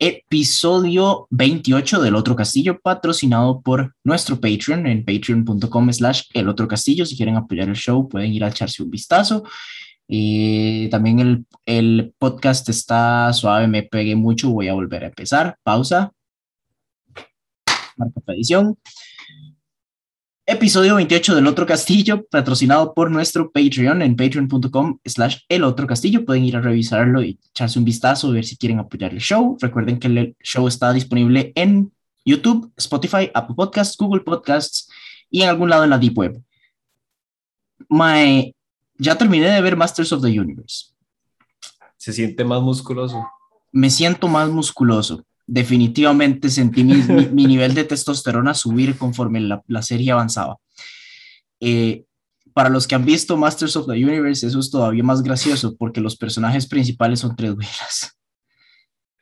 episodio 28 del Otro Castillo, patrocinado por nuestro Patreon en patreon.com slash el Otro Castillo. Si quieren apoyar el show, pueden ir a echarse un vistazo. y también el, el podcast está suave, me pegué mucho, voy a volver a empezar. Pausa. Marca edición episodio 28 del Otro Castillo, patrocinado por nuestro Patreon en patreon.com slash el Otro Castillo. Pueden ir a revisarlo y echarse un vistazo, ver si quieren apoyar el show. Recuerden que el show está disponible en YouTube, Spotify, Apple Podcasts, Google Podcasts y en algún lado en la Deep Web. My, ya terminé de ver Masters of the Universe. Se siente más musculoso. Me siento más musculoso definitivamente sentí mi, nivel de testosterona subir conforme la, serie avanzaba. Eh, para los que han visto Masters of the Universe, eso es todavía más gracioso porque los personajes principales son tres güeras.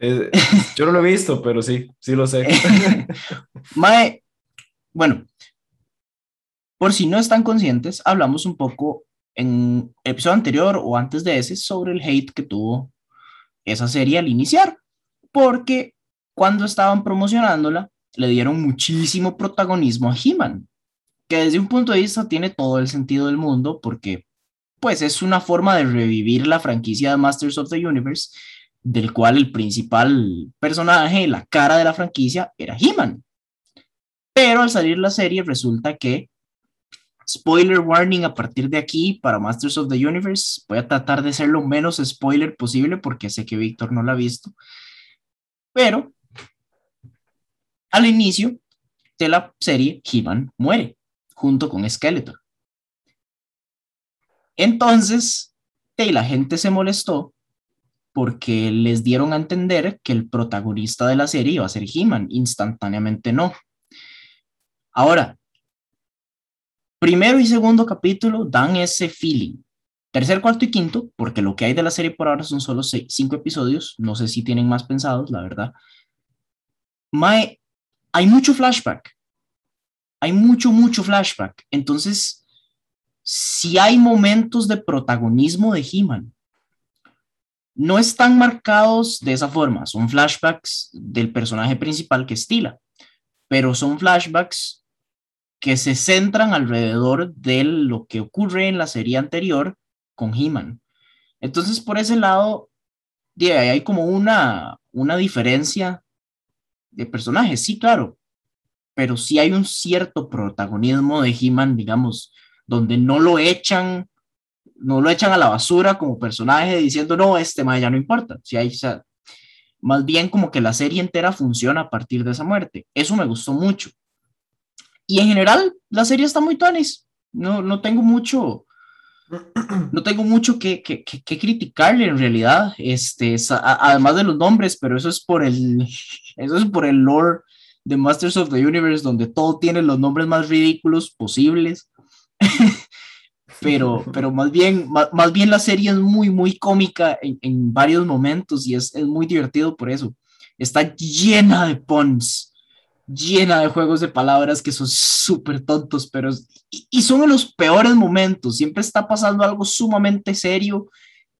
Eh, yo no lo he visto, pero sí, sí lo sé. Mae, bueno, por si no están conscientes, hablamos un poco en el episodio anterior o antes de ese sobre el hate que tuvo esa serie al iniciar, porque cuando estaban promocionándola, le dieron muchísimo protagonismo a He-Man, que desde un punto de vista tiene todo el sentido del mundo porque pues es una forma de revivir la franquicia de Masters of the Universe, del cual el principal personaje, la cara de la franquicia, era He-Man. Pero al salir la serie resulta que, spoiler warning a partir de aquí para Masters of the Universe, voy a tratar de ser lo menos spoiler posible porque sé que Víctor no la ha visto, pero al inicio de la serie, He-Man muere junto con Skeletor. Entonces, la gente se molestó porque les dieron a entender que el protagonista de la serie iba a ser He-Man, instantáneamente no. Ahora, primero y segundo capítulo dan ese feeling. Tercer, cuarto y quinto, porque lo que hay de la serie por ahora son solo cinco episodios, no sé si tienen más pensados, la verdad. Mae, hay mucho flashback. Hay mucho, mucho flashback. Entonces, si hay momentos de protagonismo de He-Man, no están marcados de esa forma. Son flashbacks del personaje principal que es Tila, pero son flashbacks que se centran alrededor de lo que ocurre en la serie anterior con He-Man. Entonces, por ese lado, hay como una, una diferencia de personajes, sí, claro, pero sí hay un cierto protagonismo de He-Man, digamos, donde no lo echan, no lo echan a la basura como personaje diciendo, no, este más ya no importa. Si hay, más bien como que la serie entera funciona a partir de esa muerte. Eso me gustó mucho. Y en general, la serie está muy tonis. No, no tengo mucho, no tengo mucho que, que, que, criticarle en realidad, este, además de los nombres, pero eso es por el, eso es por el lore de Masters of the Universe, donde todo tiene los nombres más ridículos posibles. pero, pero más bien, más, bien la serie es muy, muy cómica en, en varios momentos y es, es, muy divertido por eso. Está llena de puns llena de juegos de palabras que son súper tontos, pero y, son en los peores momentos. Siempre está pasando algo sumamente serio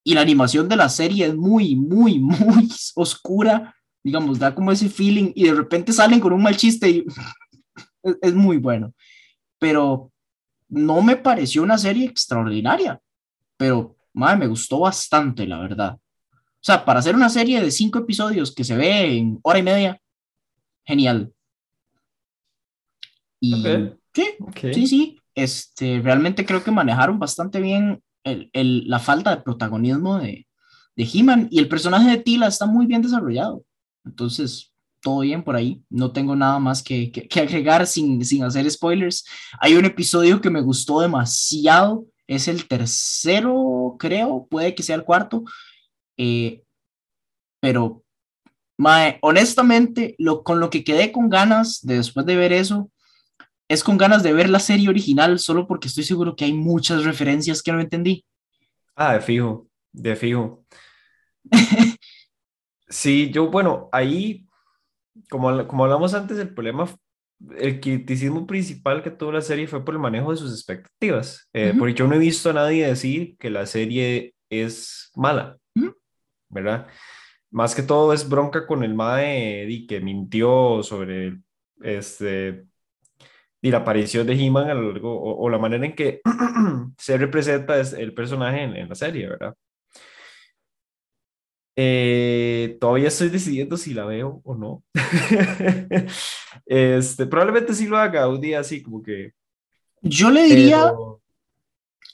y la animación de la serie es muy, muy, muy oscura. Digamos, da como ese feeling y de repente salen con un mal chiste y es, muy bueno. Pero no me pareció una serie extraordinaria, pero madre, me gustó bastante, la verdad. O sea, para hacer una serie de cinco episodios que se ve en hora y media, genial. Y sí, sí, sí, este, realmente creo que manejaron bastante bien el, el, la falta de protagonismo de, de He-Man y el personaje de Tila está muy bien desarrollado. Entonces, todo bien por ahí. No tengo nada más que, que, agregar sin, sin, hacer spoilers. Hay un episodio que me gustó demasiado. Es el tercero, creo. Puede que sea el cuarto. Eh, pero, mae, honestamente, lo, con lo que quedé con ganas de después de ver eso es con ganas de ver la serie original solo porque estoy seguro que hay muchas referencias que no entendí. Ah, de fijo, de fijo. sí, yo, bueno, ahí, como, como hablamos antes, el problema, el criticismo principal que tuvo la serie fue por el manejo de sus expectativas. Eh, porque yo no he visto a nadie decir que la serie es mala, ¿verdad? más que todo es bronca con el Mae que mintió sobre este, y la aparición de He-Man o, o, la manera en que se representa el personaje en, en la serie, ¿verdad? Eh, todavía estoy decidiendo si la veo o no. este, probablemente sí lo haga un día así, como que. Yo le diría pero...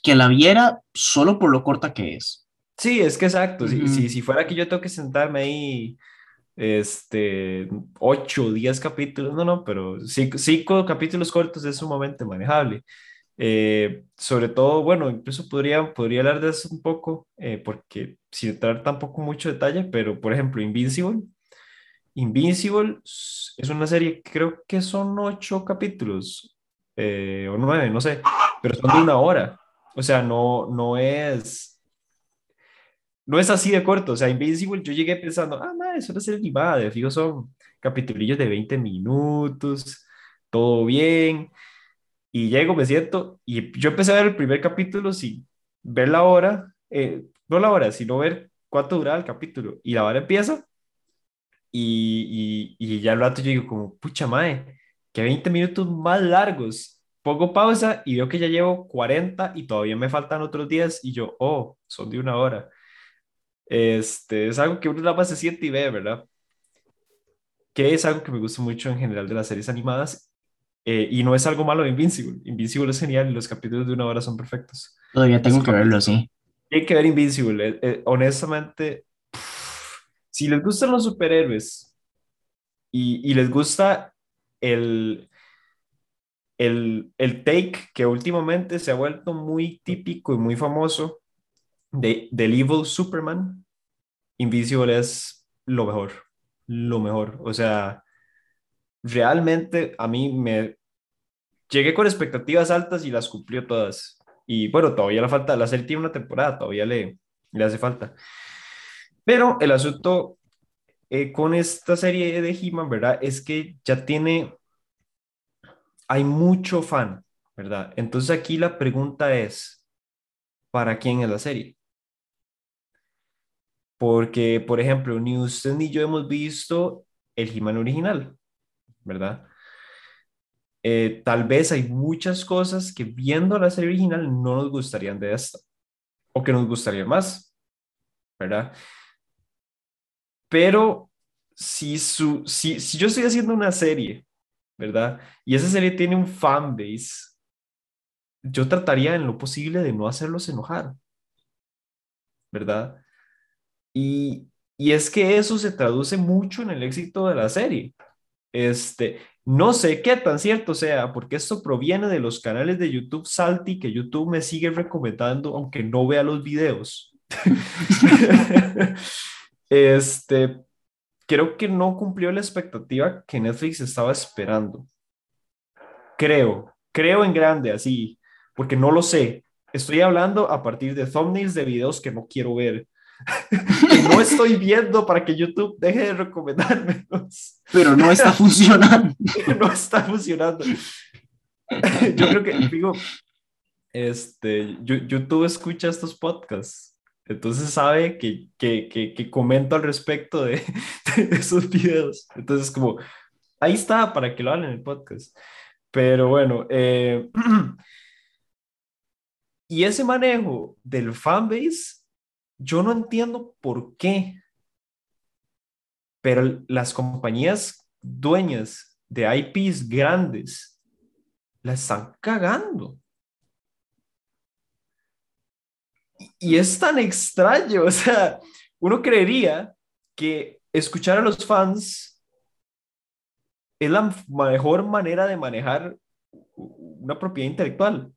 que la viera solo por lo corta que es. Sí, es que exacto. Si, si, si, fuera que yo tengo que sentarme ahí, este, 8 o 10 capítulos, no, no, pero 5 cinco capítulos cortos es sumamente manejable. Eh, sobre todo, bueno, incluso podría, podría hablar de eso un poco, eh, porque sin entrar tampoco mucho detalle, pero por ejemplo, Invincible. Invincible es una serie, creo que son ocho capítulos, eh, o nueve, no sé, pero son de una hora. O sea, no, no es, no es así de corto. O sea, Invincible, yo llegué pensando, ah, no, eso es una serie animada, de fijo son capitulillos de 20 minutos, todo bien. Y llego, me siento, y yo empecé a ver el primer capítulo sin ver la hora, eh, no la hora, sino ver cuánto duraba el capítulo. Y la hora empieza, y, y, y ya al rato yo digo como, pucha madre, que 20 minutos más largos. Pongo pausa y veo que ya llevo 40 y todavía me faltan otros 10 y yo, oh, son de una hora. Este, es algo que uno nada más se siente y ve, ¿verdad? Que es algo que me gusta mucho en general de las series animadas eh, y no es algo malo de Invincible. Invincible es genial y los capítulos de una hora son perfectos. Todavía tengo que verlo, sí. Hay que ver Invincible. Eh, eh, honestamente, pff, si les gustan los superhéroes y, y les gusta el, el, el, take que últimamente se ha vuelto muy típico y muy famoso de, del Evil Superman, Invincible es lo mejor. Lo mejor. O sea realmente a mí me llegué con expectativas altas y las cumplió todas. Y bueno, todavía le falta, la serie tiene una temporada, todavía le, le hace falta. Pero el asunto eh, con esta serie de He-Man, ¿verdad? Es que ya tiene, hay mucho fan, ¿verdad? Entonces aquí la pregunta es, ¿para quién es la serie? Porque, por ejemplo, ni usted ni yo hemos visto el He-Man original. ¿verdad? Eh, tal vez hay muchas cosas que viendo la serie original no nos gustarían de esta, o que nos gustaría más, ¿verdad? Pero si, su, si, si yo estoy haciendo una serie, ¿verdad? Y esa serie tiene un fan base, yo trataría en lo posible de no hacerlos enojar, ¿verdad? Y, y es que eso se traduce mucho en el éxito de la serie. Este, no sé qué tan cierto sea, porque esto proviene de los canales de YouTube Salty que YouTube me sigue recomendando, aunque no vea los videos. este, creo que no cumplió la expectativa que Netflix estaba esperando. Creo, creo en grande, así, porque no lo sé. Estoy hablando a partir de thumbnails de videos que no quiero ver que no estoy viendo para que YouTube deje de recomendármelos. Pero no está funcionando. no está funcionando. Yo creo que, digo, este, YouTube escucha estos podcasts, entonces sabe que, que, que, que comento al respecto de, de, esos videos. Entonces, como, ahí está para que lo hagan en el podcast. Pero bueno, eh, y ese manejo del fanbase yo no entiendo por qué, pero las compañías dueñas de IPs grandes la están cagando. Y es tan extraño, o sea, uno creería que escuchar a los fans es la mejor manera de manejar una propiedad intelectual.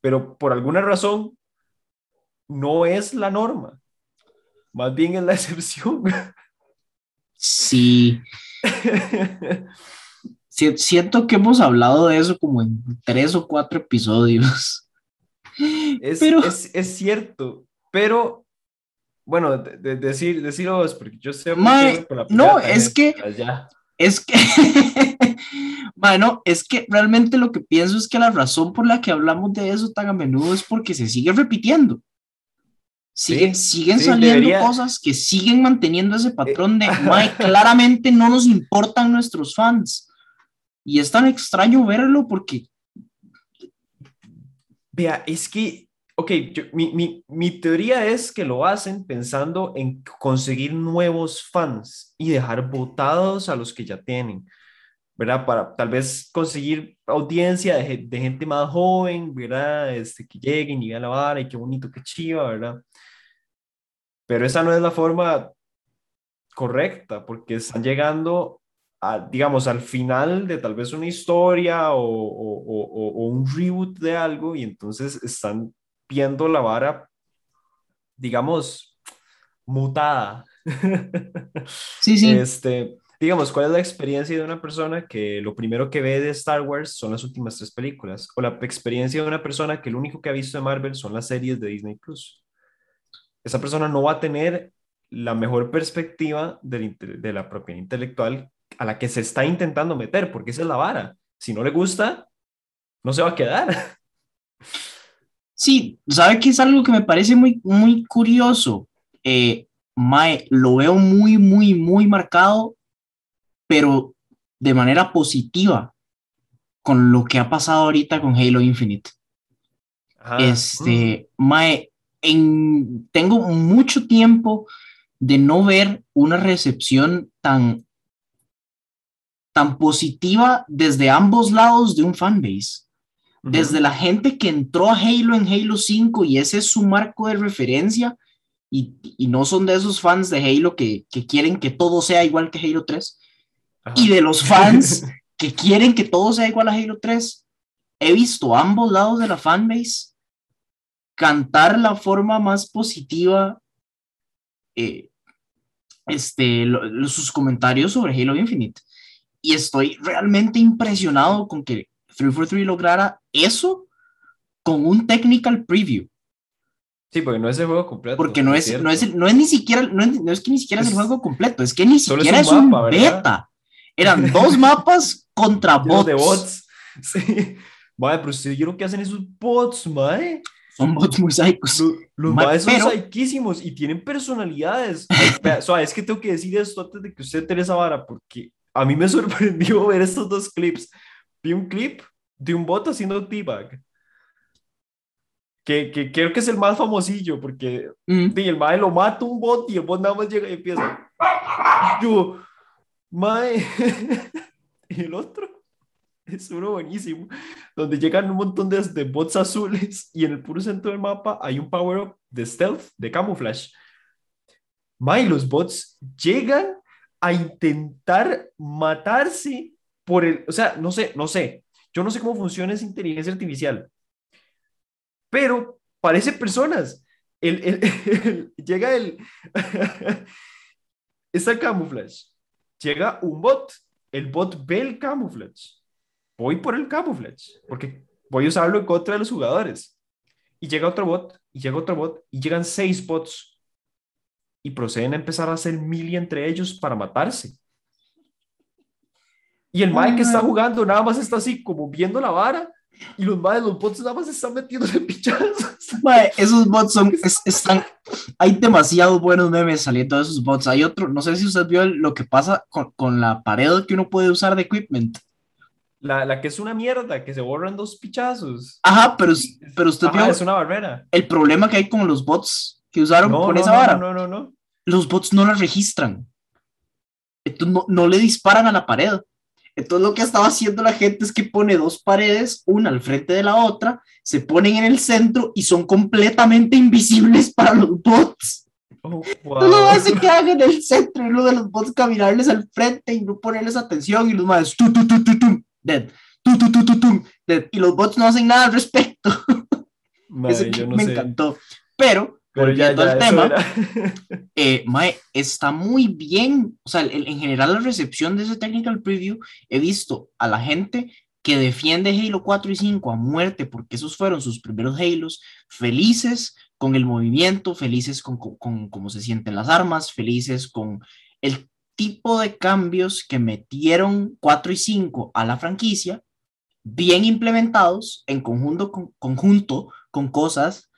Pero por alguna razón no es la norma, más bien es la excepción. Sí. Siento que hemos hablado de eso como en tres o cuatro episodios. Es, pero... es, es cierto, pero bueno, de, de decir, decirlo es porque yo sé no, es que allá. es que bueno, es que realmente lo que pienso es que la razón por la que hablamos de eso tan a menudo es porque se sigue repitiendo. Siguen saliendo cosas que siguen manteniendo ese patrón de, claramente no nos importan nuestros fans. Y es tan extraño verlo porque... Vea, es que, ok, mi, mi, mi teoría es que lo hacen pensando en conseguir nuevos fans y dejar votados a los que ya tienen. ¿Verdad? Para tal vez conseguir audiencia de, de, gente más joven, ¿verdad? Este, que lleguen y vean la vara y qué bonito, qué chiva, ¿verdad? Pero esa no es la forma correcta, porque están llegando, a, digamos, al final de tal vez una historia o, o, o, un reboot de algo y entonces están viendo la vara, digamos, mutada. Sí, sí. Este, digamos, ¿cuál es la experiencia de una persona que lo primero que ve de Star Wars son las últimas tres películas? O la experiencia de una persona que lo único que ha visto de Marvel son las series de Disney Plus. Esa persona no va a tener la mejor perspectiva de, la propiedad intelectual a la que se está intentando meter, porque esa es la vara. Si no le gusta, no se va a quedar. Sí, ¿sabe que es algo que me parece muy, muy curioso? Eh, Mae, lo veo muy, muy, muy marcado pero de manera positiva con lo que ha pasado ahorita con Halo Infinite. este, mm. Mae, en, tengo mucho tiempo de no ver una recepción tan, tan positiva desde ambos lados de un fanbase. Desde la gente que entró a Halo en Halo 5 y ese es su marco de referencia y, y no son de esos fans de Halo que, que, quieren que todo sea igual que Halo 3 y de los fans que quieren que todo sea igual a Halo 3. He visto ambos lados de la fanbase cantar la forma más positiva eh, este, sus comentarios sobre Halo Infinite. Y estoy realmente impresionado con que 343 lograra eso con un technical preview. Sí, porque no es el juego completo. Porque no es, no es, no es ni siquiera, no es, que ni siquiera es, el juego completo, es que ni siquiera es un, beta. Eran dos mapas contra bots. de bots. Sí. Madre, pero ustedes vieron que hacen esos bots, madre. Son bots muy psicos. Los, los son psiquísimos y tienen personalidades. o sea, es que tengo que decir esto antes de que usted tenga esa vara, porque a mí me sorprendió ver estos dos clips. Vi un clip de un bot haciendo teabag. Que, que creo que es el más famosillo, porque mm. el madre lo mata un bot y el bot nada más llega y empieza. Yo, Mae. y el otro es uno buenísimo, donde llegan un montón de, bots azules y en el puro centro del mapa hay un power-up de stealth, de camouflage. Mae, los bots llegan a intentar matarse por el, o sea, no sé, no sé, yo no sé cómo funciona esa inteligencia artificial, pero parece personas. El, llega el, esa camouflage llega un bot, el bot ve el camouflage. Voy por el camouflage, porque voy a usarlo en contra de los jugadores. Y llega otro bot, y llega otro bot, y llegan seis bots. Y proceden a empezar a hacer mili entre ellos para matarse. Y el Mike que está jugando nada más está así como viendo la vara y los madres, los bots nada más están metiéndose pichazos. esos bots son, están, hay demasiados buenos memes saliendo de esos bots. Hay otro, no sé si usted vio lo que pasa con, con la pared que uno puede usar de equipment. La, la, que es una mierda, que se borran dos pichazos. Ajá, pero, pero usted vio. Es una barrera. El problema que hay con los bots que usaron con esa vara. No, no, no, Los bots no la registran. Entonces no, no le disparan a la pared. Entonces lo que estaba haciendo la gente es que pone dos paredes, una al frente de la otra, se ponen en el centro y son completamente invisibles para los bots. Oh, wow. hace que hagan en el centro y uno de los bots caminarles al frente y no ponerles atención y los más tu, tu, tu, tu, dead, tu, tu, tu, tu, dead. y los bots no hacen nada al respecto. Madre, yo no me encantó. Pero ya, el tema, eh, mae, está muy bien, o sea, en, general la recepción de ese technical preview, he visto a la gente que defiende Halo 4 y 5 a muerte, porque esos fueron sus primeros Halos, felices con el movimiento, felices con, con, cómo se sienten las armas, felices con el tipo de cambios que metieron 4 y 5 a la franquicia, bien implementados en conjunto con, conjunto con cosas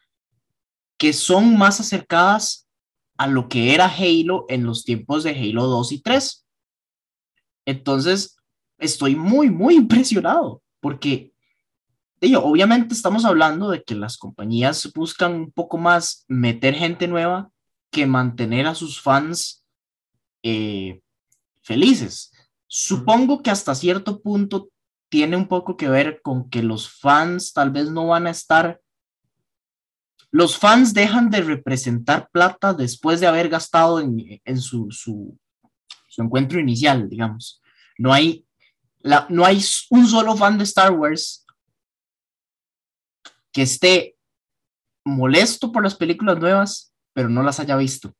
que son más acercadas a lo que era Halo en los tiempos de Halo 2 y 3. Entonces, estoy muy, muy impresionado porque, digo, obviamente estamos hablando de que las compañías buscan un poco más meter gente nueva que mantener a sus fans eh, felices. Supongo que hasta cierto punto tiene un poco que ver con que los fans tal vez no van a estar los fans dejan de representar plata después de haber gastado en, en su, su, su, encuentro inicial, digamos. No hay, la, no hay un solo fan de Star Wars que esté molesto por las películas nuevas, pero no las haya visto.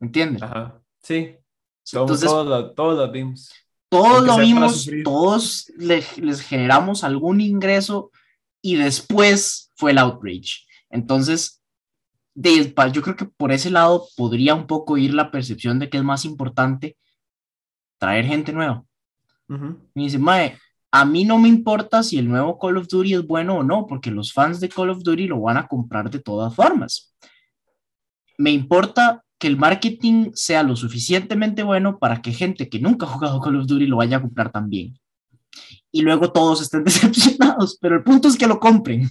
¿Entiendes? Ajá. Sí. Entonces, todos, todos las vimos. Todos lo vimos, todos les generamos algún ingreso y después fue el outrage. Entonces, de, yo creo que por ese lado podría un poco ir la percepción de que es más importante traer gente nueva. Me dice, Mae, a mí no me importa si el nuevo Call of Duty es bueno o no, porque los fans de Call of Duty lo van a comprar de todas formas. Me importa que el marketing sea lo suficientemente bueno para que gente que nunca ha jugado Call of Duty lo vaya a comprar también. Y luego todos estén decepcionados, pero el punto es que lo compren.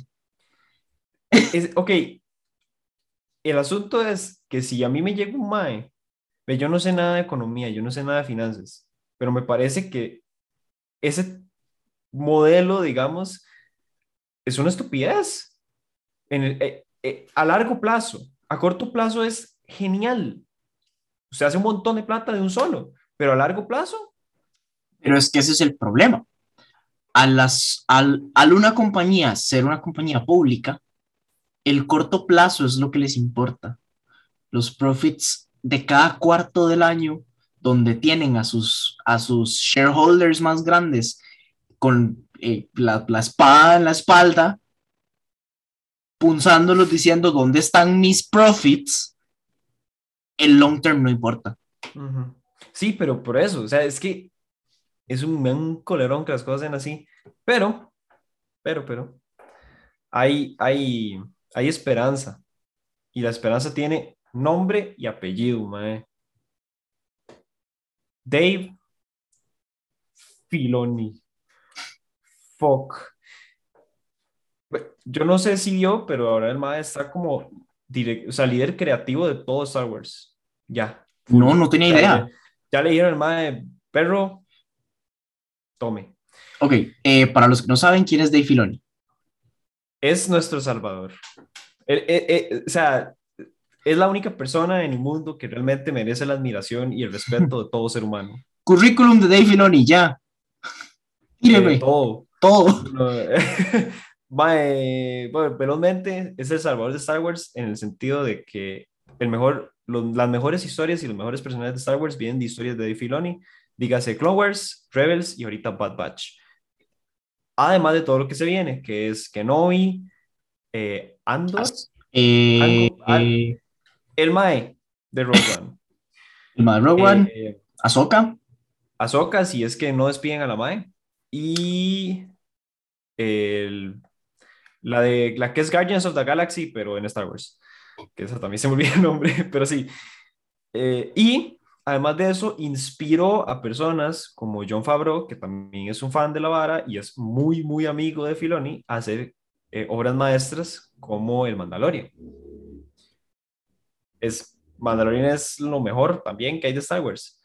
Es, ok, el asunto es que si a mí me llega un MAE, yo no sé nada de economía, yo no sé nada de finanzas, pero me parece que ese modelo, digamos, es una estupidez. En eh, eh, a largo plazo, a corto plazo es genial. Usted hace un montón de plata de un solo, pero a largo plazo. Pero es que ese es el problema. A las, al, al una compañía ser una compañía pública, el corto plazo es lo que les importa. Los profits de cada cuarto del año, donde tienen a sus, a sus shareholders más grandes con eh, la, espada en la espalda, punzándolos diciendo dónde están mis profits, el long term no importa. Sí, pero por eso, o sea, es que es un, un colerón que las cosas sean así, pero, pero, pero, hay, hay, hay esperanza. Y la esperanza tiene nombre y apellido, mae. Dave Filoni. Fuck. Yo no sé si vio, pero ahora el mae está como o sea, líder creativo de todo Star Wars. Ya. No, no tenía idea. Ya, le dijeron el mae, perro, tome. Ok, eh, para los que no saben, ¿quién es Dave Filoni? Es nuestro Salvador. Eh, eh, eh, o sea, es la única persona en el mundo que realmente merece la admiración y el respeto de todo ser humano. Currículum de Dave Filoni, ya. Míreme. todo. Todo. bueno, velozmente es el salvador de Star Wars en el sentido de que el mejor, las mejores historias y los mejores personajes de Star Wars vienen de historias de Dave Filoni. Dígase Clone Wars, Rebels y ahorita Bad Batch además de todo lo que se viene, que es Kenobi, eh, Andor, eh, eh, el Mae de Rogue One. El Mae de Rogue One, eh, Ahsoka. Ahsoka, si es que no despiden a la Mae. Y el, la, de, la que es Guardians of the Galaxy, pero en Star Wars. Que esa también se me olvida el nombre, pero sí. y además de eso, inspiró a personas como John Favreau, que también es un fan de la vara y es muy, muy amigo de Filoni, a hacer eh, obras maestras como El Mandalorian. Es, Mandalorian es lo mejor también que hay de Star Wars.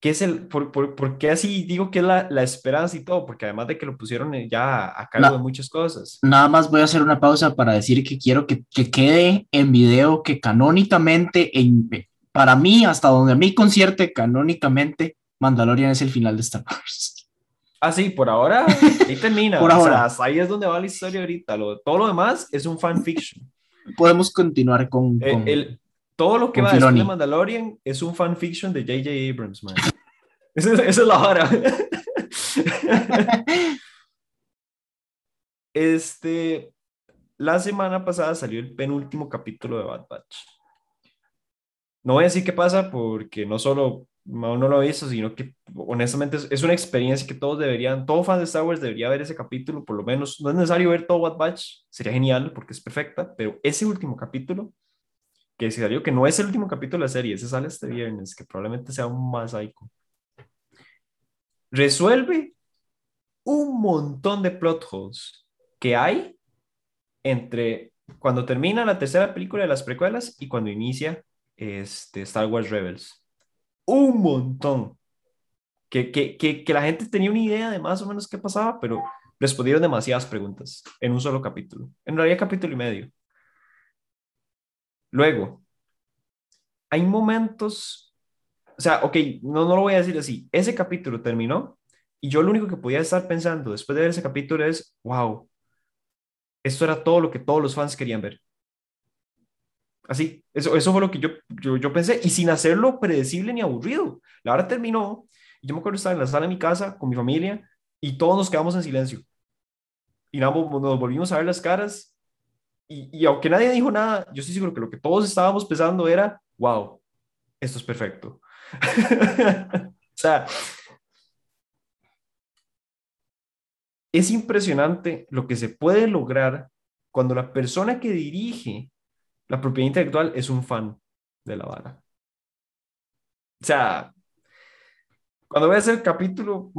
¿Qué es el, por, por, qué así digo que es la, la, esperanza y todo? Porque además de que lo pusieron ya a cargo de muchas cosas. Nada más voy a hacer una pausa para decir que quiero que, que quede en video que canónicamente en, para mí, hasta donde a mí concierte canónicamente, Mandalorian es el final de Star Wars. Ah, sí, por ahora, ahí termina. por ahora. ahí es donde va la historia ahorita. todo lo demás es un fanfiction. Podemos continuar con. Eh, el, todo lo que va después de Mandalorian es un fanfiction de J.J. Abrams, man. esa, es la hora. este. La semana pasada salió el penúltimo capítulo de Bad Batch. No voy a decir qué pasa porque no solo no lo he visto, sino que honestamente es, una experiencia que todos deberían, todo fan de Star Wars debería ver ese capítulo, por lo menos. No es necesario ver todo What Batch, sería genial porque es perfecta, pero ese último capítulo que salió, que no es el último capítulo de la serie, ese sale este viernes, que probablemente sea un más psycho. Resuelve un montón de plot holes que hay entre cuando termina la tercera película de las precuelas y cuando inicia este, Star Wars Rebels. Un montón. Que, que, que, la gente tenía una idea de más o menos qué pasaba, pero respondieron demasiadas preguntas en un solo capítulo. En realidad, capítulo y medio. Luego, hay momentos, o sea, ok, no, no lo voy a decir así, ese capítulo terminó y yo lo único que podía estar pensando después de ver ese capítulo es, wow, esto era todo lo que todos los fans querían ver. Así, eso, eso fue lo que yo, yo, yo pensé, y sin hacerlo predecible ni aburrido. La hora terminó, y yo me acuerdo estar en la sala de mi casa con mi familia, y todos nos quedamos en silencio. Y nos volvimos a ver las caras, y, y aunque nadie dijo nada, yo estoy seguro que lo que todos estábamos pensando era, wow, esto es perfecto. o sea, es impresionante lo que se puede lograr cuando la persona que dirige la propiedad intelectual es un fan de la vara. O sea, cuando veas el capítulo,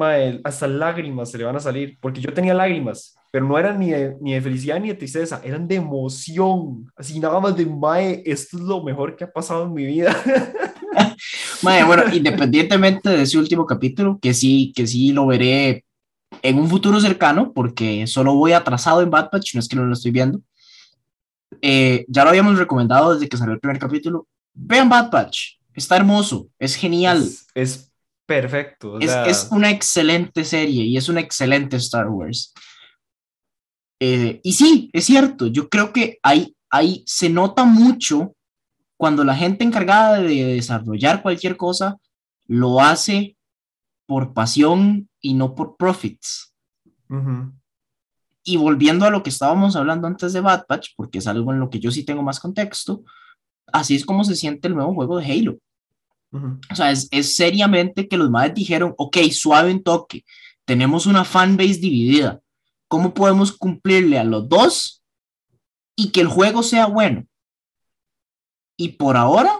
hasta lágrimas se le van a salir, porque yo tenía lágrimas, pero no eran ni de, ni de felicidad ni de tristeza, eran de emoción, así nada más de, mae, esto es lo mejor que ha pasado en mi vida. mae, bueno, independientemente de ese último capítulo, que sí, que sí lo veré en un futuro cercano, porque solo voy atrasado en Bad Batch, no es que no lo estoy viendo. Eh, ya lo habíamos recomendado desde que salió el primer capítulo. Vean Bad Batch, está hermoso, es genial. Es, perfecto. es, es, una excelente serie y es una excelente Star Wars. Eh, y sí, es cierto, yo creo que ahí, ahí se nota mucho cuando la gente encargada de desarrollar cualquier cosa lo hace por pasión y no por profits. Y volviendo a lo que estábamos hablando antes de Bad Batch, porque es algo en lo que yo sí tengo más contexto, así es como se siente el nuevo juego de Halo. O sea, es, es, seriamente que los madres dijeron, ok, suave en toque, tenemos una fanbase dividida, ¿cómo podemos cumplirle a los dos y que el juego sea bueno? Y por ahora,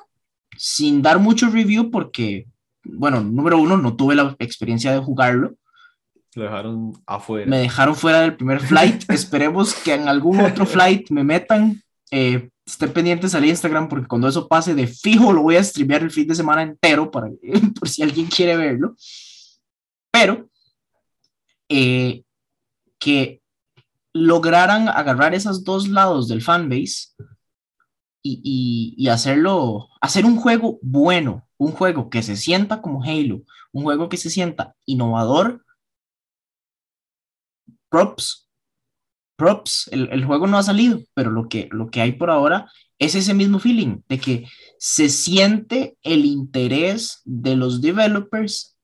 sin dar mucho review, porque bueno, número uno, no tuve la experiencia de jugarlo. Lo dejaron afuera. Me dejaron fuera del primer flight. Esperemos que en algún otro flight me metan. Eh, estén pendientes al Instagram porque cuando eso pase de fijo lo voy a streamear el fin de semana entero para, por si alguien quiere verlo. Pero eh, que lograran agarrar esos dos lados del fanbase y, y, y hacerlo, hacer un juego bueno, un juego que se sienta como Halo, un juego que se sienta innovador, props, props, el, el, juego no ha salido, pero lo que, lo que hay por ahora es ese mismo feeling de que se siente el interés de los developers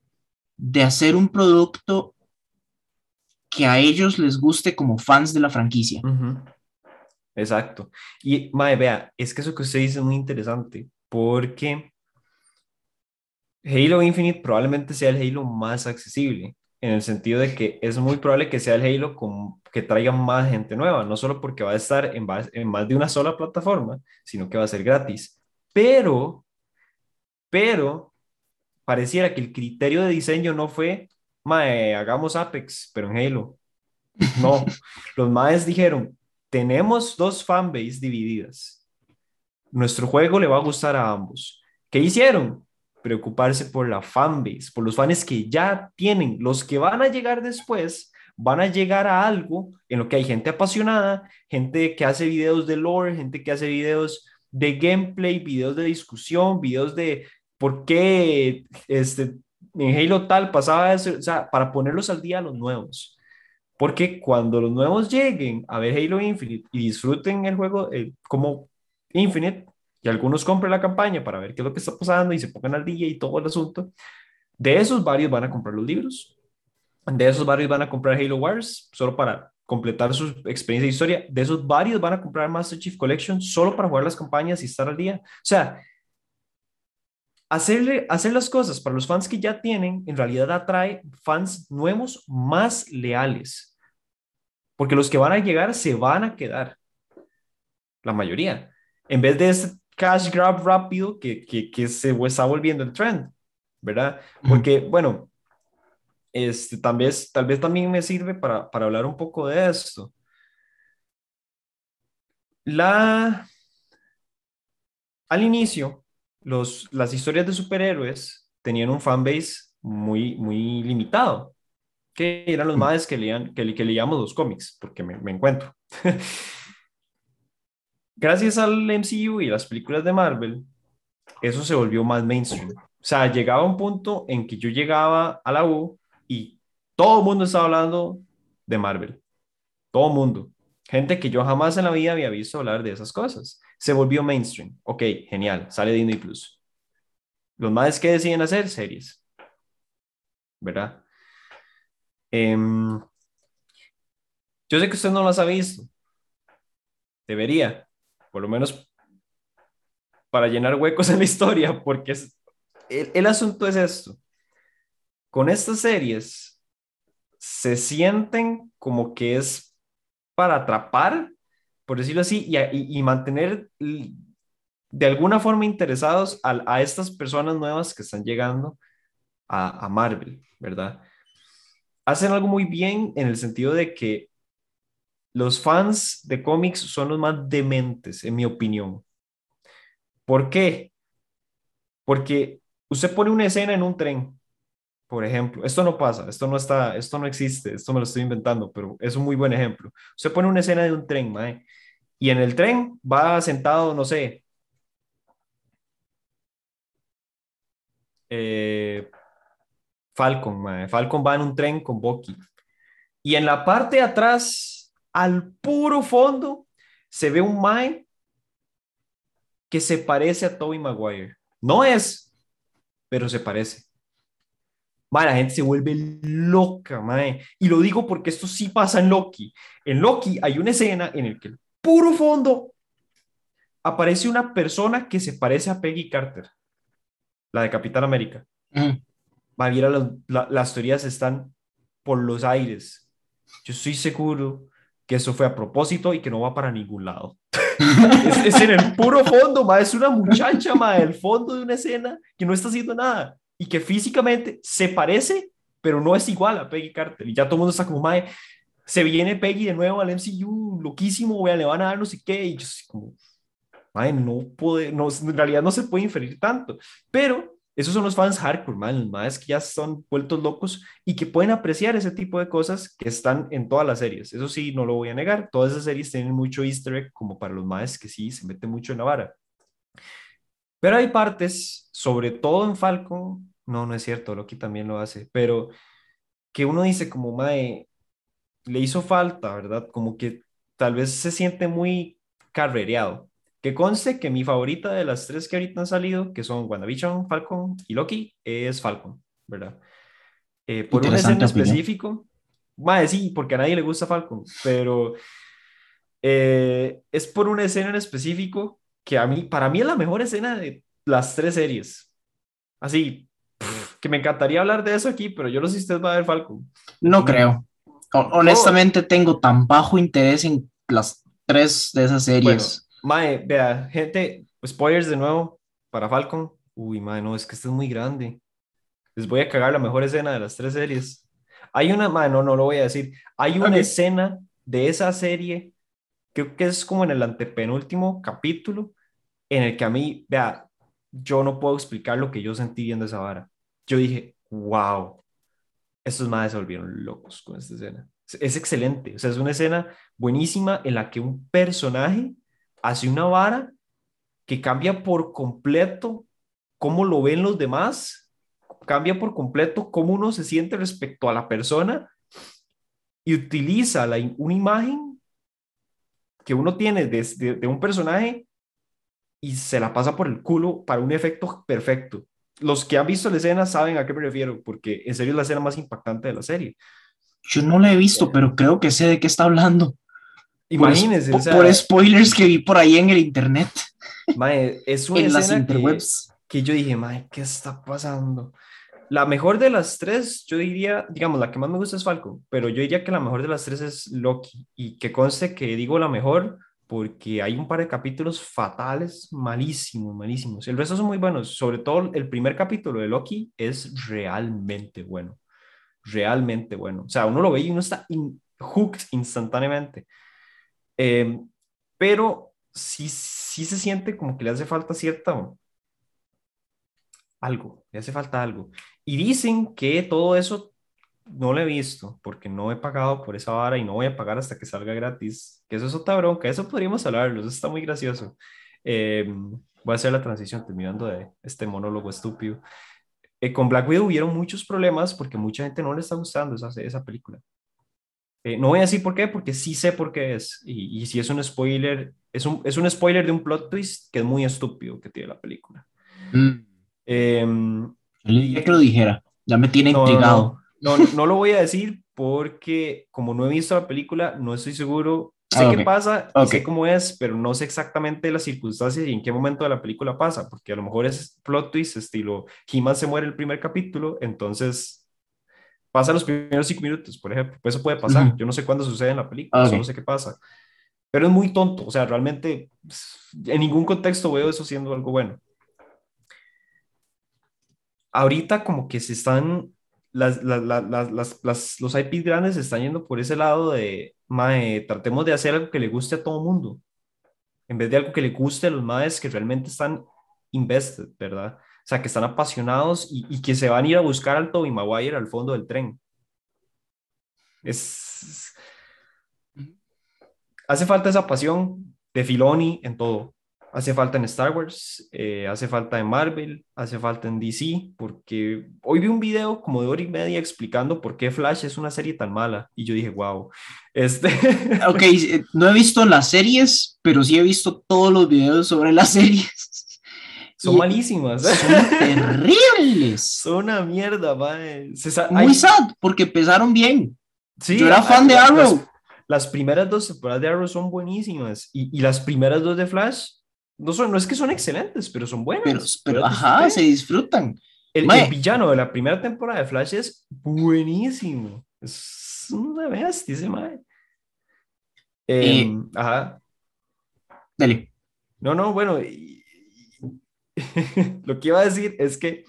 de hacer un producto que a ellos les guste como fans de la franquicia. Exacto. Y, Mae, vea, es que eso que usted dice es muy interesante, porque Halo Infinite probablemente sea el Halo más accesible, en el sentido de que es muy probable que sea el Halo con, que traiga más gente nueva, no solo porque va a estar en, en más de una sola plataforma, sino que va a ser gratis. Pero, pero, pareciera que el criterio de diseño no fue, mae, hagamos Apex, pero en Halo. No, los maes dijeron, tenemos dos fanbase divididas. Nuestro juego le va a gustar a ambos. ¿Qué hicieron? Preocuparse por la fanbase, por los fans que ya tienen, los que van a llegar después, van a llegar a algo en lo que hay gente apasionada, gente que hace videos de lore, gente que hace videos de gameplay, videos de discusión, videos de por qué este, en Halo tal pasaba eso, o sea, para ponerlos al día los nuevos. Porque cuando los nuevos lleguen a ver Halo Infinite y disfruten el juego eh, como Infinite, y algunos compren la campaña para ver qué es lo que está pasando y se pongan al día y todo el asunto. De esos varios van a comprar los libros. De esos varios van a comprar Halo Wars solo para completar su experiencia de historia. De esos varios van a comprar Master Chief Collection solo para jugar las campañas y estar al día. O sea, hacerle, hacer las cosas para los fans que ya tienen en realidad atrae fans nuevos más leales. Porque los que van a llegar se van a quedar. La mayoría. En vez de este cash grab rápido que, que, que se está volviendo el trend, ¿verdad? Porque, bueno, este, tal, vez, tal vez también me sirve para, para hablar un poco de esto. La, al inicio, los, las historias de superhéroes tenían un fanbase muy, muy limitado, que eran los más que, leían, que, que leíamos los cómics, porque me, me encuentro. Gracias al MCU y las películas de Marvel, eso se volvió más mainstream. O sea, llegaba un punto en que yo llegaba a la U y todo el mundo estaba hablando de Marvel. Todo el mundo. Gente que yo jamás en la vida había visto hablar de esas cosas. Se volvió mainstream. Ok, genial. Sale Disney Plus. Los más que deciden hacer series. ¿Verdad? Em, yo sé que usted no las ha visto. Debería. Por lo menos para llenar huecos en la historia, porque el, el asunto es esto. Con estas series se sienten como que es para atrapar, por decirlo así, y, mantener de alguna forma interesados a, estas personas nuevas que están llegando a, Marvel, ¿verdad? Hacen algo muy bien en el sentido de que los fans de cómics son los más dementes, en mi opinión. ¿Por qué? Porque usted pone una escena en un tren por ejemplo, esto no pasa, esto no está, esto no existe, esto me lo estoy inventando, pero es un muy buen ejemplo. Usted pone una escena de un tren, mae, y en el tren va sentado, no sé, eh, Falcon, mae. Falcon va en un tren con Bucky. Y en la parte de atrás, al puro fondo, se ve un mae que se parece a Tobey Maguire. No es, pero se parece la gente se vuelve loca, mae. Y lo digo porque esto sí pasa en Loki. En Loki hay una escena en el que el puro fondo aparece una persona que se parece a Peggy Carter, la de Capitán América. Mm. las teorías están por los aires. Yo estoy seguro que eso fue a propósito y que no va para ningún lado. es, en el puro fondo, ma, es una muchacha, ma, el fondo de una escena que no está haciendo nada y que físicamente se parece, pero no es igual a Peggy Carter. Y ya todo el mundo está como, mae, se viene Peggy de nuevo al MCU, loquísimo, le van a dar no sé qué. Y yo como, mae, no puede, no, en realidad no se puede inferir tanto. Pero esos son los fans hardcore, man, los más que ya son vueltos locos y que pueden apreciar ese tipo de cosas que están en todas las series. Eso sí, no lo voy a negar. Todas esas series tienen mucho easter egg como para los más que sí se mete mucho en la vara. Pero hay partes, sobre todo en Falcon, no, no es cierto, Loki también lo hace, pero que uno dice como, mae, le hizo falta, ¿verdad? Como que tal vez se siente muy carrereado. Que conste que mi favorita de las tres que ahorita han salido, que son WandaVision, Falcon y Loki, es Falcon, ¿verdad? Eh, por una escena específico, mae, sí, porque a nadie le gusta Falcon, pero eh, es por una escena en específico que a mí, para mí es la mejor escena de las tres series. Así, que me encantaría hablar de eso aquí, pero yo no sé si usted va a ver Falcon. No creo. Honestamente, tengo tan bajo interés en las tres de esas series. Mae, vea, gente, spoilers de nuevo para Falcon. Uy, mae, no, es que este es muy grande. Les voy a cagar la mejor escena de las tres series. Hay una, mae, no, no lo voy a decir. Hay una escena de esa serie, creo que es como en el antepenúltimo capítulo, en el que a mí, vea, yo no puedo explicar lo que yo sentí viendo esa vara. Yo dije, wow, estos madres se volvieron locos con esta escena. Es excelente, o sea, es una escena buenísima en la que un personaje hace una vara que cambia por completo cómo lo ven los demás, cambia por completo cómo uno se siente respecto a la persona y utiliza la, una imagen que uno tiene de, de un personaje y se la pasa por el culo para un efecto perfecto. Los que han visto la escena saben a qué me refiero, porque en serio es la escena más impactante de la serie. Yo no la he visto, pero creo que sé de qué está hablando. Imagínense. Por, por spoilers que vi por ahí en el internet. Mae, es una escena que, yo dije, mae, ¿qué está pasando? La mejor de las tres, yo diría, digamos, la que más me gusta es Falcon, pero yo diría que la mejor de las tres es Loki. Y que conste que digo la mejor porque hay un par de capítulos fatales, malísimos, malísimos. El resto son muy buenos, sobre todo el primer capítulo de Loki es realmente bueno, realmente bueno. O sea, uno lo ve y uno está hooked instantáneamente. Em, pero sí, sí se siente como que le hace falta cierta... Algo, le hace falta algo. Y dicen que todo eso no lo he visto porque no he pagado por esa vara y no voy a pagar hasta que salga gratis. Que eso es otra bronca, eso podríamos hablarlo, eso está muy gracioso. Em, voy a hacer la transición terminando de este monólogo estúpido. Eh, con Black Widow hubieron muchos problemas porque mucha gente no le está gustando esa, esa película. Eh, no voy a decir por qué, porque sí sé por qué es. Y, y si es un spoiler, es un, es un spoiler de un plot twist que es muy estúpido que tiene la película. Mm. Eh, que lo dijera, ya me tiene intrigado. No, no, lo voy a decir porque como no he visto la película, no estoy seguro. Sé ah, qué pasa, sé cómo es, pero no sé exactamente las circunstancias y en qué momento de la película pasa, porque a lo mejor es plot twist estilo, he se muere el primer capítulo, entonces pasa los primeros cinco minutos, por ejemplo. Pues eso puede pasar. Yo no sé cuándo sucede en la película, no sé qué pasa. Pero es muy tonto. O sea, realmente en ningún contexto veo eso siendo algo bueno. Ahorita como que se están, las, las, las, las los IP grandes se están yendo por ese lado de, mae, tratemos de hacer algo que le guste a todo mundo. En vez de algo que le guste a los maes que realmente están invested, ¿verdad? Sea, que están apasionados y, que se van a ir a buscar al Toby Maguire al fondo del tren. Es... Hace falta esa pasión de Filoni en todo. Hace falta en Star Wars, eh, hace falta en Marvel, hace falta en DC, porque hoy vi un video como de hora y media explicando por qué Flash es una serie tan mala. Y yo dije, wow. Este... Ok, no he visto las series, pero sí he visto todos los videos sobre las series. Son malísimas. Son terribles. Son una mierda, mae. Muy sad, porque empezaron bien. Sí, Yo era fan de Arrow. Las, primeras dos temporadas de Arrow son buenísimas. Y, y, las primeras dos de Flash, no, son, no es que son excelentes, pero son buenas. Pero, pero ajá, se disfrutan. El, villano de la primera temporada de Flash es buenísimo. Es una bestia ese mae. Em, ajá. Dale. No, no, bueno, lo que iba a decir es que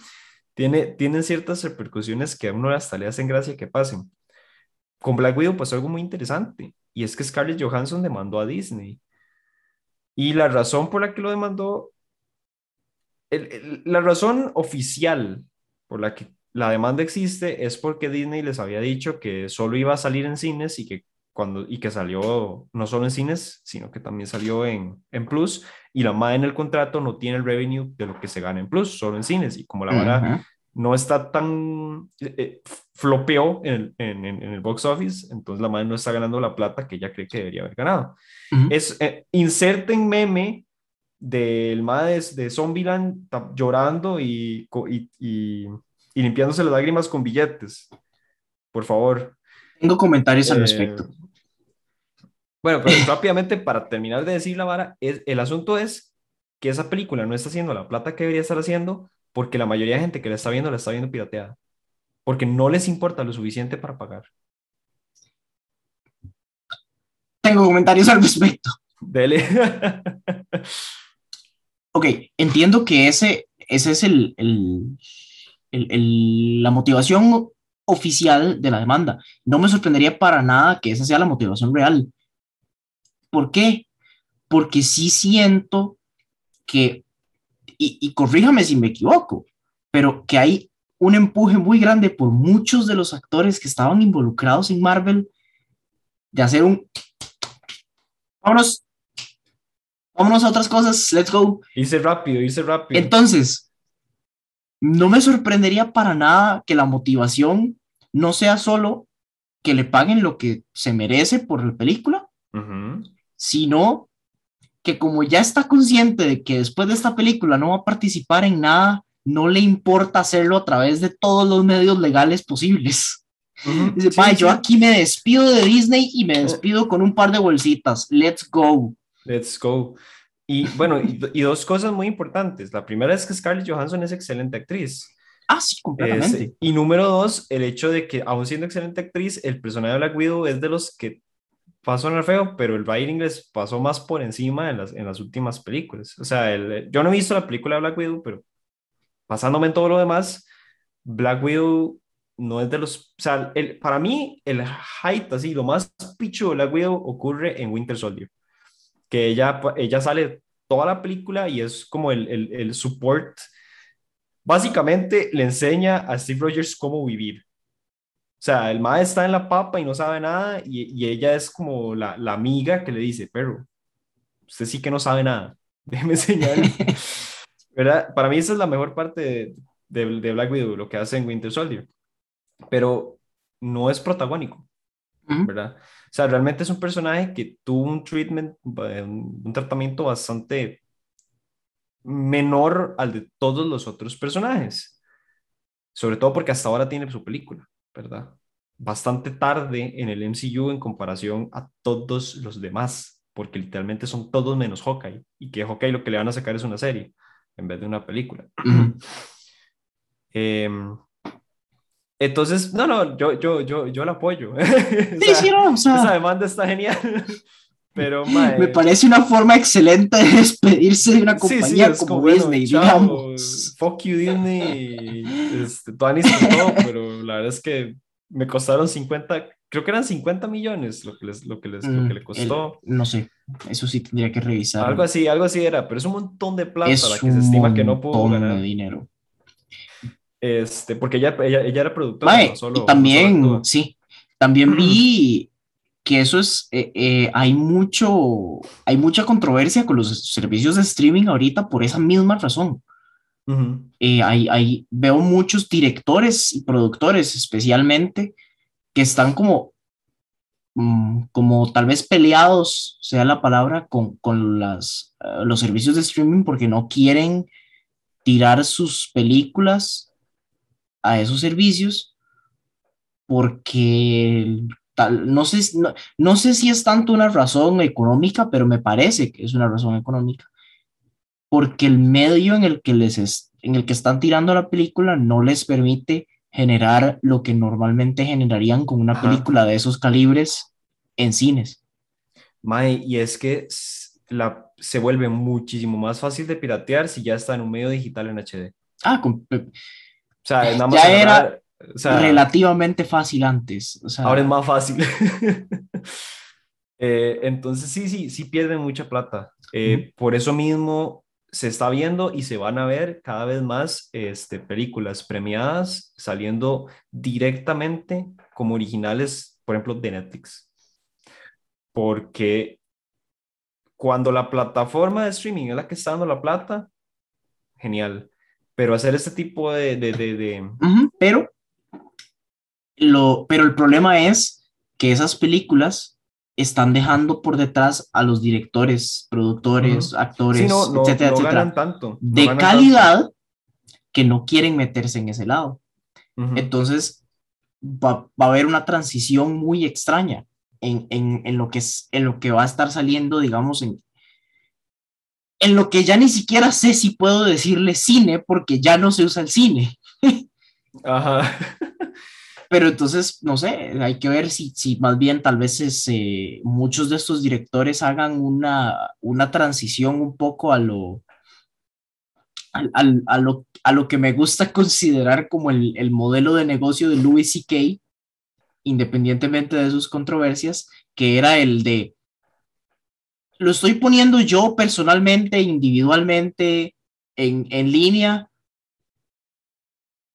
tiene, tienen ciertas repercusiones que a uno hasta le hacen gracia que pasen. Con Black Widow pasó algo muy interesante y es que Scarlett Johansson demandó a Disney. Y la razón por la que lo demandó, la razón oficial por la que la demanda existe es porque Disney les había dicho que solo iba a salir en cines y que cuando, y que salió no solo en cines, sino que también salió en, en Plus, y la MAE en el contrato no tiene el revenue de lo que se gana en Plus, solo en cines, y como la vara no está tan eh, eh, flopeó en, en, en, el box office, entonces la MAE no está ganando la plata que ella cree que debería haber ganado. Es, eh, inserten meme del MAE de, Zombieland llorando y, y, y, y limpiándose las lágrimas con billetes. Por favor, tengo comentarios al eh, respecto. Bueno, pero rápidamente para terminar de decir la vara, es, el asunto es que esa película no está haciendo la plata que debería estar haciendo porque la mayoría de gente que la está viendo la está viendo pirateada. Porque no les importa lo suficiente para pagar. Tengo comentarios al respecto. Dele. ok, entiendo que ese, ese es el, el, el, la motivación oficial de la demanda. No me sorprendería para nada que esa sea la motivación real. ¿Por qué? Porque sí siento que, y, corríjame si me equivoco, pero que hay un empuje muy grande por muchos de los actores que estaban involucrados en Marvel de hacer un... Vámonos, vámonos a otras cosas, let's go. Irse rápido, irse rápido. Entonces, no me sorprendería para nada que la motivación no sea solo que le paguen lo que se merece por la película, sino que como ya está consciente de que después de esta película no va a participar en nada, no le importa hacerlo a través de todos los medios legales posibles. Dice, yo aquí me despido de Disney y me eh. despido con un par de bolsitas. Let's go. Let's go. Y bueno, y dos cosas muy importantes. La primera es que Scarlett Johansson es excelente actriz. Ah, sí, completamente. y número dos, el hecho de que, aún siendo excelente actriz, el personaje de Black Widow es de los que pasó en el feo, pero el writing les pasó más por encima en las, en las últimas películas. O sea, el, yo no he visto la película Black Widow, pero pasándome en todo lo demás, Black Widow no es de los, o sea, el, para mí el height, así, lo más picho de Black Widow ocurre en Winter Soldier, que ella, ella sale toda la película y es como el, el, el support, básicamente le enseña a Steve Rogers cómo vivir o sea, el mae está en la papa y no sabe nada y, ella es como la, la, amiga que le dice, pero usted sí que no sabe nada, déjeme enseñarle. ¿Verdad? Para mí esa es la mejor parte de, de, Black Widow, lo que hace en Winter Soldier. Pero no es protagónico, ¿verdad? O sea, realmente es un personaje que tuvo un treatment, un tratamiento bastante menor al de todos los otros personajes. Sobre todo porque hasta ahora tiene su película. ¿Verdad? Bastante tarde en el MCU en comparación a todos los demás, porque literalmente son todos menos Hawkeye, y que Hawkeye lo que le van a sacar es una serie en vez de una película. Em, entonces, no, no, yo, yo, yo, yo la apoyo. Sí, sí, no, o sea, esa demanda está genial. Pero, me parece una forma excelente de despedirse de una compañía como, Disney, digamos. Fuck you, Disney. Este, todo, pero la verdad es que me costaron 50, creo que eran 50 millones lo que, les, lo que, les, lo que le mm, costó. no sé, eso sí tendría que revisar. Algo así, algo así era, pero es un montón de plata la que se estima que no pudo ganar. de dinero. Este, porque ella, ella, ella era productora. solo, y también, sí, también vi que eso es, eh, eh, hay, mucho, hay mucha controversia con los servicios de streaming ahorita por esa misma razón. Eh, hay, hay, veo muchos directores y productores especialmente que están como, mm, como tal vez peleados, sea la palabra, con, con las, los servicios de streaming porque no quieren tirar sus películas a esos servicios porque no sé, no, sé si es tanto una razón económica, pero me parece que es una razón económica, porque el medio en el que, les en el que están tirando la película no les permite generar lo que normalmente generarían con una película de esos calibres en cines. Y es que la, se vuelve muchísimo más fácil de piratear si ya está en un medio digital en HD. Ah, con, o sea, nada más ya era, relativamente fácil antes. ahora es más fácil. Eh, entonces sí, sí, sí pierden mucha plata. Eh, por eso mismo se está viendo y se van a ver cada vez más este, películas premiadas saliendo directamente como originales, por ejemplo, de Netflix. Porque cuando la plataforma de streaming es la que está dando la plata, genial. Pero hacer este tipo de... de, de, pero pero el problema es que esas películas están dejando por detrás a los directores, productores, actores, etcétera, etcétera, tanto, de calidad que no quieren meterse en ese lado. Entonces, va, a haber una transición muy extraña en, en, en, lo que es, en lo que va a estar saliendo, digamos, en, en lo que ya ni siquiera sé si puedo decirle cine porque ya no se usa el cine. Ajá. Pero entonces, no sé, hay que ver si, si más bien tal vez eh, muchos de estos directores hagan una, una transición un poco a lo, a, lo, a lo que me gusta considerar como el, el modelo de negocio de Louis C.K., independientemente de sus controversias, que era el de, lo estoy poniendo yo personalmente, individualmente, en, en línea,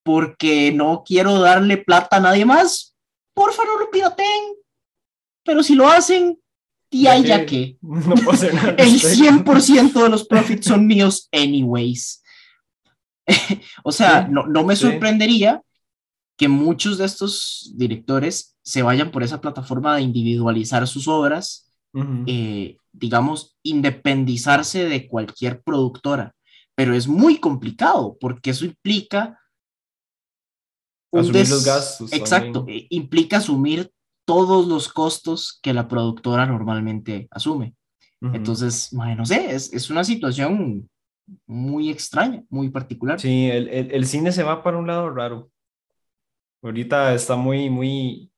porque no quiero darle plata a nadie más. Porfa, no lo pirateen. Pero si lo hacen, y hay ya que. No El 100% de los profits son míos, anyways. o sea, no, no, me sorprendería que muchos de estos directores se vayan por esa plataforma de individualizar sus obras, eh, digamos, independizarse de cualquier productora. Pero es muy complicado porque eso implica asumir los gastos. Exacto, e, implica asumir todos los costos que la productora normalmente asume. Entonces, no sé, es, es, una situación muy extraña, muy particular. Sí, el, el, el, cine se va para un lado raro. Ahorita está muy, muy...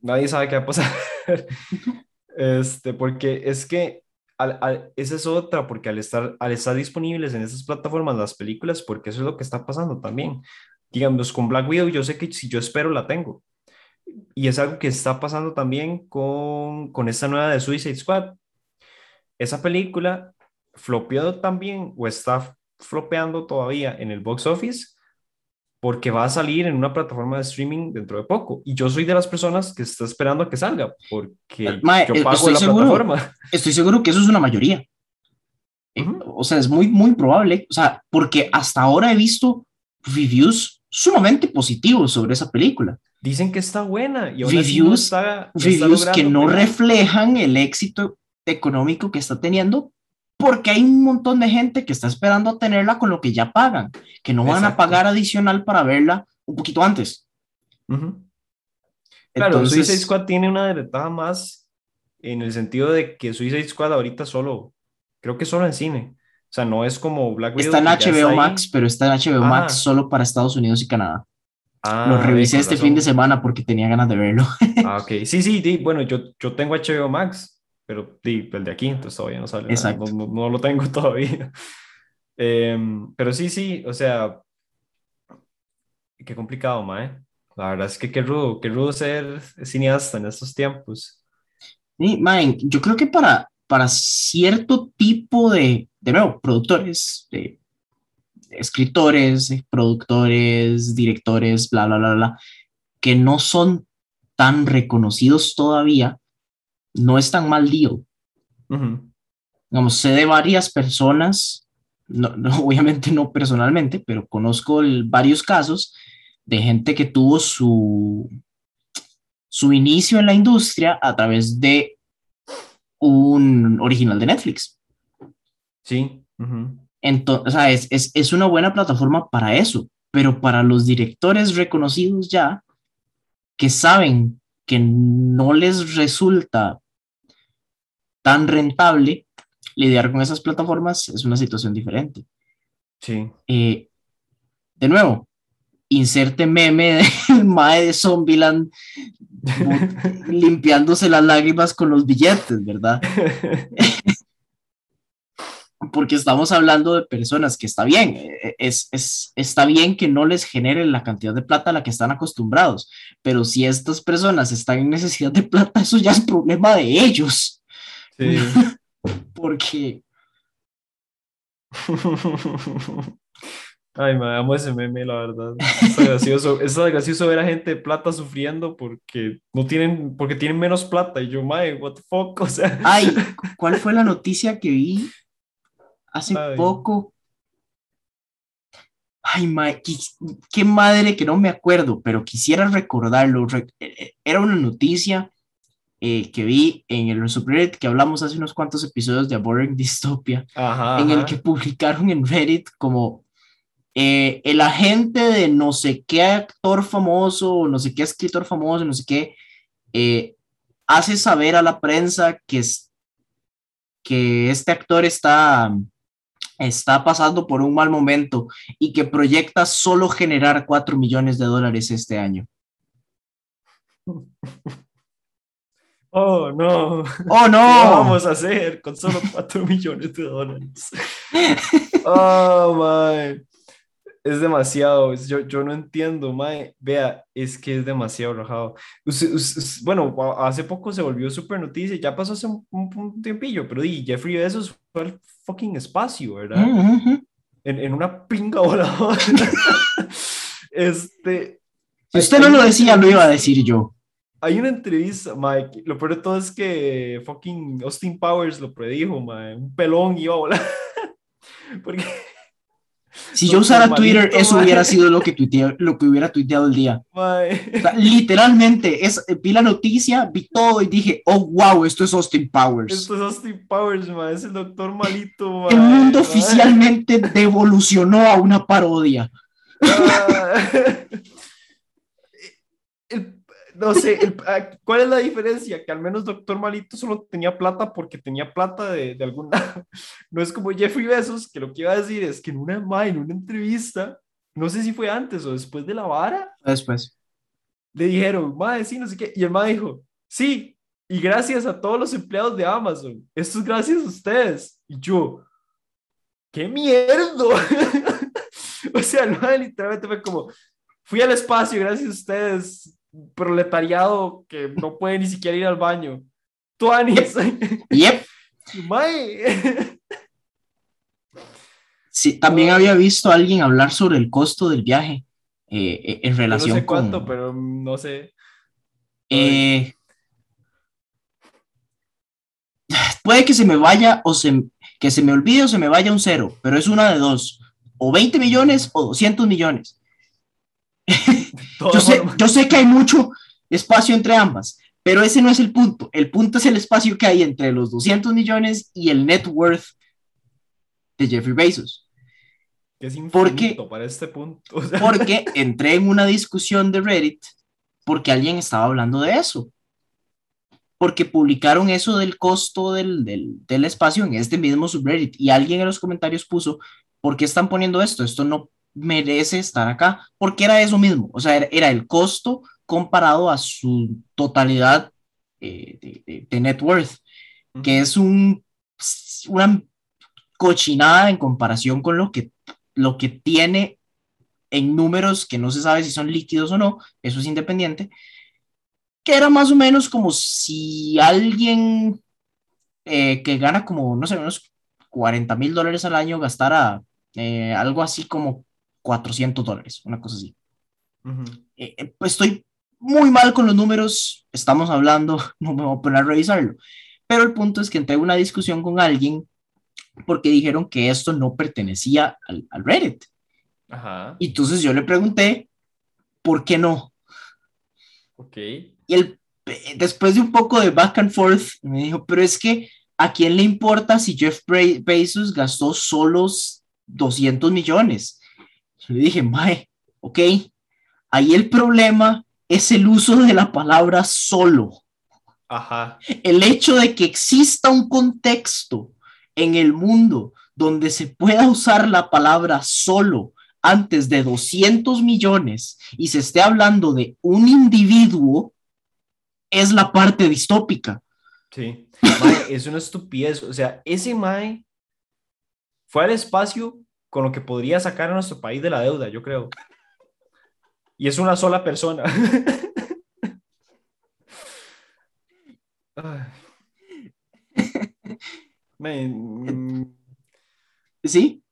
nadie sabe qué va a pasar. este, porque es que esa es otra, porque al estar, al estar disponibles en esas plataformas las películas, porque eso es lo que está pasando también. Digamos, con Black Widow, yo sé que si yo espero, la tengo. Y es algo que está pasando también con, con esta nueva de Suicide Squad. Esa película flopeó también, o está flopeando todavía en el box office, porque va a salir en una plataforma de streaming dentro de poco. Y yo soy de las personas que está esperando a que salga, porque eh, yo eh, pago la plataforma. Estoy seguro que eso es una mayoría. Eh, o sea, es muy, muy probable. O sea, porque hasta ahora he visto reviews sumamente positivos sobre esa película. Dicen que está buena. Y reviews, reviews que no reflejan el éxito económico que está teniendo, porque hay un montón de gente que está esperando tenerla con lo que ya pagan, que no van a pagar adicional para verla un poquito antes. Claro, Suicide Squad tiene una ventaja más en el sentido de que Suicide Squad ahorita solo, creo que solo en cine. O sea, no es como Black Widow. Está en HBO Max, pero está en HBO Max ah. solo para Estados Unidos y Canadá. Ah, lo revisé este fin de semana porque tenía ganas de verlo. ah, ok. Sí, sí, sí. Bueno, yo, yo tengo HBO Max pero el de aquí, entonces todavía no sale. Exacto. No, lo tengo todavía. Em, pero sí, sí, o sea, qué complicado, Mae. La verdad es que qué rudo, qué rudo ser cineasta en estos tiempos. Sí, Mae, yo creo que para, para cierto tipo de, de nuevo, productores, de, escritores, productores, directores, bla, bla, bla, bla, que no son tan reconocidos todavía, no es tan mal deal. Digamos, sé de varias personas, no, obviamente no personalmente, pero conozco varios casos de gente que tuvo su, su inicio en la industria a través de un original de Netflix. Sí. Entonces, es, es una buena plataforma para eso, pero para los directores reconocidos ya, que saben que no les resulta tan rentable, lidiar con esas plataformas es una situación diferente. Sí. Eh, de nuevo, inserte meme del mae de Zombieland limpiándose las lágrimas con los billetes, ¿verdad? Porque estamos hablando de personas que está bien, eh, es, es, está bien que no les genere la cantidad de plata a la que están acostumbrados, pero si estas personas están en necesidad de plata, eso ya es problema de ellos. Sí. Porque. Ay, me amo ese meme, la verdad. Es gracioso, es gracioso ver a gente de plata sufriendo porque no tienen, porque tienen menos plata. Y yo, mae, what the fuck, o sea. Ay, ¿cuál fue la noticia que vi hace poco? Ay, mae, qué, qué, madre que no me acuerdo, pero quisiera recordarlo. Eh, era una noticia eh, que vi en el subreddit que hablamos hace unos cuantos episodios de A Boring Dystopia, en el que publicaron en Reddit como eh, el agente de no sé qué actor famoso, no sé qué escritor famoso, no sé qué, eh, hace saber a la prensa que, es, que este actor está, está pasando por un mal momento y que proyecta solo generar 4 millones de dólares este año. Oh, no. Oh, no. ¿Qué vamos a hacer con solo 4 millones de dólares? Oh, my. Es demasiado. Yo, yo no entiendo, mae. Vea, es que es demasiado rajado. bueno, hace poco se volvió súper noticia. Ya pasó hace un, un, tiempillo, pero di, Jeffrey Bezos fue al fucking espacio, ¿verdad? en, en, una pinga voladora. este. Si usted no lo decía, lo iba a decir yo hay una entrevista, Mike. Lo peor de todo es que fucking Austin Powers lo predijo, Mike. Un pelón iba a volar. Porque. Si yo usara Twitter, eso hubiera sido lo que, tuiteé, lo que hubiera tuiteado el día. literalmente, es, vi la noticia, vi todo y dije, oh, wow, esto es Austin Powers. Esto es Austin Powers, ma, es el doctor malito. el mundo oficialmente devolucionó a una parodia. Ah. No sé, ah, ¿cuál es la diferencia? Que al menos Doctor Malito solo tenía plata porque tenía plata de, de algún lado. No es como Jeffrey Bezos, que lo que iba a decir es que en una, en una entrevista, no sé si fue antes o después de la vara. Después. le dijeron, mae, sí, no sé qué, y el mae dijo, sí, y gracias a todos los empleados de Amazon, esto es gracias a ustedes. Y yo, ¡qué mierda! o sea, el mae literalmente fue como, fui al espacio gracias a ustedes, proletariado que no puede ni siquiera ir al baño. Tuanis. Yep. Mae. Sí, también había visto a alguien hablar sobre el costo del viaje eh, en relación no sé con... cuánto, pero no sé. Eh, puede que se me vaya o se, que se me olvide o se me vaya un cero, pero es una de dos, o 20 millones o 200 millones. yo, sé, yo sé que hay mucho espacio entre ambas, pero ese no es el punto. El punto es el espacio que hay entre los 200 millones y el net worth de Jeffrey Bezos. Que es infinito Porque- para este punto. o sea, Porque entré en una discusión de Reddit porque alguien estaba hablando de eso. Porque publicaron eso del costo del, del, del espacio en este mismo subreddit y alguien en los comentarios puso, ¿por qué están poniendo esto? Esto no merece estar acá. Porque era eso mismo. O sea, era, era el costo comparado a su totalidad eh, de, de- de net worth, que es un, una cochinada en comparación con lo que, lo que tiene en números que no se sabe si son líquidos o no, eso es independiente, que era más o menos como si alguien eh, que gana como, no sé, unos 40 mil dólares al año gastara eh, algo así como 400 dólares, una cosa así. Ujú. Eh, eh, pues estoy muy mal con los números, estamos hablando, no me voy a poner a revisarlo, pero el punto es que entré en una discusión con alguien porque dijeron que esto no pertenecía al, al Reddit. Ajá. Y entonces yo le pregunté, ¿por qué no? Ok. Y él, eh, después de un poco de back and forth, me dijo, pero es que, ¿a quién le importa si Jeff Be- Bezos gastó solos 200 millones? Yo le dije, mae, ok, ahí el problema es el uso de la palabra solo. Ajá. El hecho de que exista un contexto en el mundo donde se pueda usar la palabra solo antes de 200 millones y se esté hablando de un individuo es la parte distópica. Sí. Mae, es una estupidez. O sea, ese Mae fue al espacio con lo que podría sacar a nuestro país de la deuda, yo creo. Y es una sola persona. Mm, ¿Sí?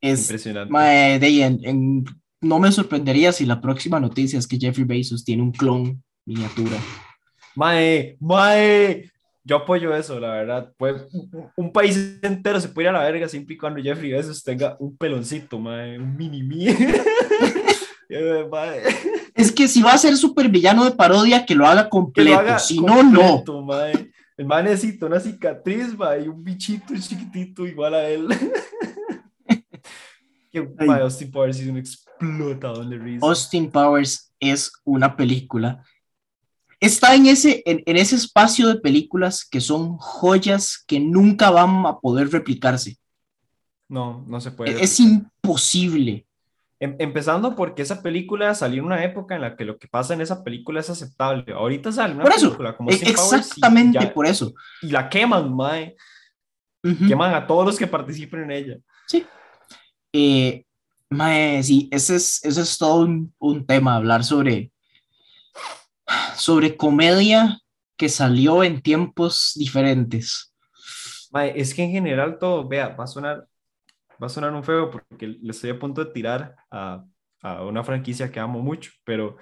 Es, impresionante. mae, de en- en- no me sorprendería si la próxima noticia es que Jeffrey Bezos tiene un clon miniatura. Mae, mae, yo apoyo eso, la verdad. Pues, un, país entero se puede ir a la verga siempre y cuando Jeffrey Bezos tenga un peloncito, mae, un mini mí. Es que si va a ser super villano de parodia, que lo haga completo. lo haga si no, no. mae. El mae necesita una cicatriz, mae, y un bichito chiquitito igual a él. que, mae, Austin Powers es un explotador de risa. Austin Powers es una película. Está en ese, en, en ese espacio de películas que son joyas que nunca van a poder replicarse. No, no se puede. Es imposible. Em- empezando porque esa película salió en una época en la que lo que pasa en esa película es aceptable. Ahorita sale una Por eso, película como e- Powers exactamente ya- por eso. y la queman, mae. Ujú. Queman a todos los que participen en ella. Eh, mae, sí, ese es, ese es todo un, un tema, hablar sobre, sobre comedia que salió en tiempos diferentes. Mae, es que en general todo, vea, va a sonar, va a sonar un feo porque le estoy a punto de tirar a, a una franquicia que amo mucho, pero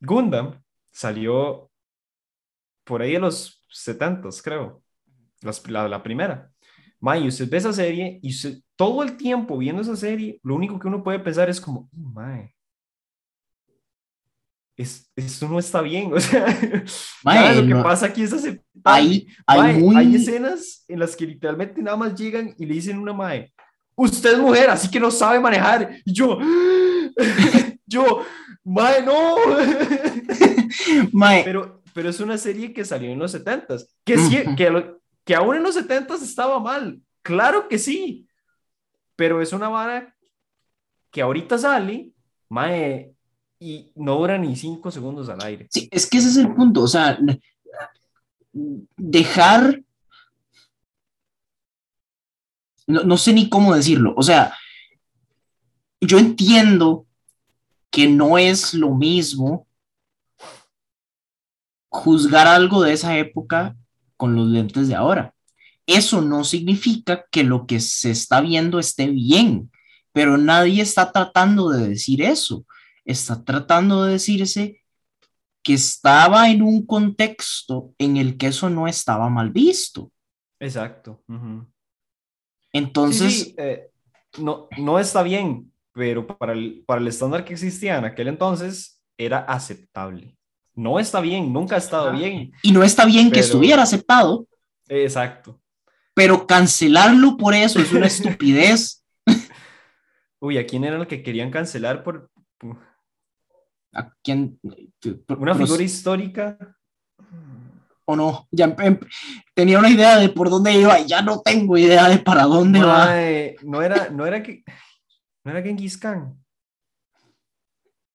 Gundam salió por ahí de los 70, creo, Las- la, la primera. Mae, usted ve esa serie y usted- todo el tiempo viendo esa serie, lo único que uno puede pensar es como, "Mm, mae, es, esto no está bien, o sea, nada lo que no- pasa aquí es aceptable. Hay, hay muy... hay escenas en las que literalmente nada más llegan y le dicen a una mae, usted es mujer, así que no sabe manejar. Y yo, yo, mae, no. mae, pero, pero es una serie que salió en los 70s, que, sí, que, lo- que aún en los 70s estaba mal. Claro que sí, pero es una vara que ahorita sale Mae, y no dura ni cinco segundos al aire. Sí, es que ese es el punto, o sea, dejar, no, no sé ni cómo decirlo, o sea, yo entiendo que no es lo mismo juzgar algo de esa época con los lentes de ahora. Eso no significa que lo que se está viendo esté bien, pero nadie está tratando de decir eso. Está tratando de decirse que estaba en un contexto en el que eso no estaba mal visto. Exacto. Entonces... Eh, no, no está bien, pero para el, para el estándar que existía en aquel entonces era aceptable. No está bien, nunca ha estado bien. Y no está bien que estuviera aceptado. Exacto. Pero cancelarlo por eso es una estupidez. Uy, ¿a quién era el que querían cancelar por... ¿A quién? Una figura histórica. O no, ya em, tenía una idea de por dónde iba y ya no tengo idea de para dónde va. No era, no era que ¿No era Genghis Khan?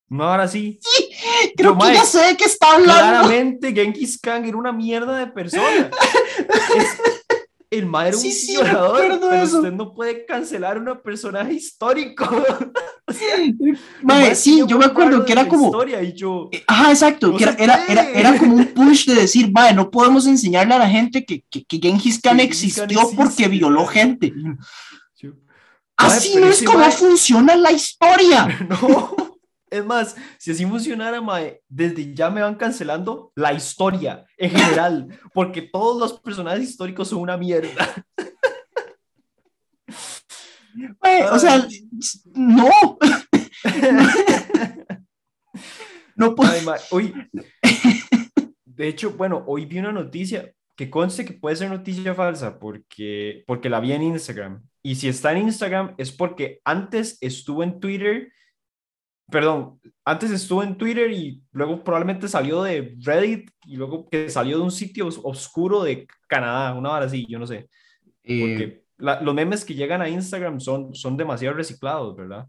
No, ahora sí. Sí, creo que ya sé de qué está hablando. Claramente Genghis Khan era una mierda de persona. el madre era un sí, sí, violador, pero usted no puede cancelar a un personaje histórico. Madre, sí, yo me acuerdo que era como... Historia y yo, eh, Ajá, exacto, que era, era, era, era, como un push de decir, madre, no podemos enseñarle a la gente que, que, que Genghis Khan existió porque violó gente. Así no es como funciona la historia. No. Es más, si así funcionara, mae, desde ya me van cancelando la historia en general, porque todos los personajes históricos son una mierda. o sea, no. no puedo. Hoy, de hecho, bueno, hoy vi una noticia que conste que puede ser noticia falsa porque, porque la vi en Instagram. Y si está en Instagram es porque antes estuvo en Twitter, perdón, antes estuvo en Twitter y luego probablemente salió de Reddit y luego que salió de un sitio oscuro de Canadá, una hora así, yo no sé. Eh, porque los memes que llegan a Instagram son, son demasiado reciclados, ¿verdad?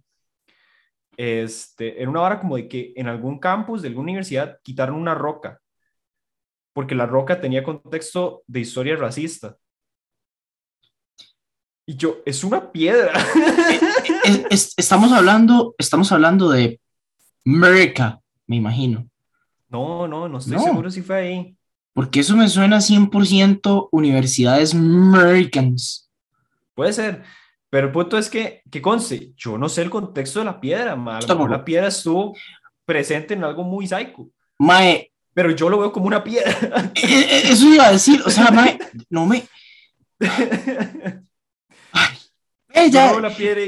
Este, en una hora como de que en algún campus de alguna universidad quitaron una roca porque La Roca tenía contexto de historia racista. Y yo, es una piedra. estamos, hablando, estamos hablando de America, me imagino. No, no, no estoy seguro si fue ahí. Porque eso me suena 100% universidades Americans. Puede ser, pero el punto es que, que conste, yo no sé el contexto de la piedra, la piedra estuvo presente en algo muy psycho. Mae, pero yo lo veo como una piedra. Eh, eh, eso iba a decir, o sea, no me... ella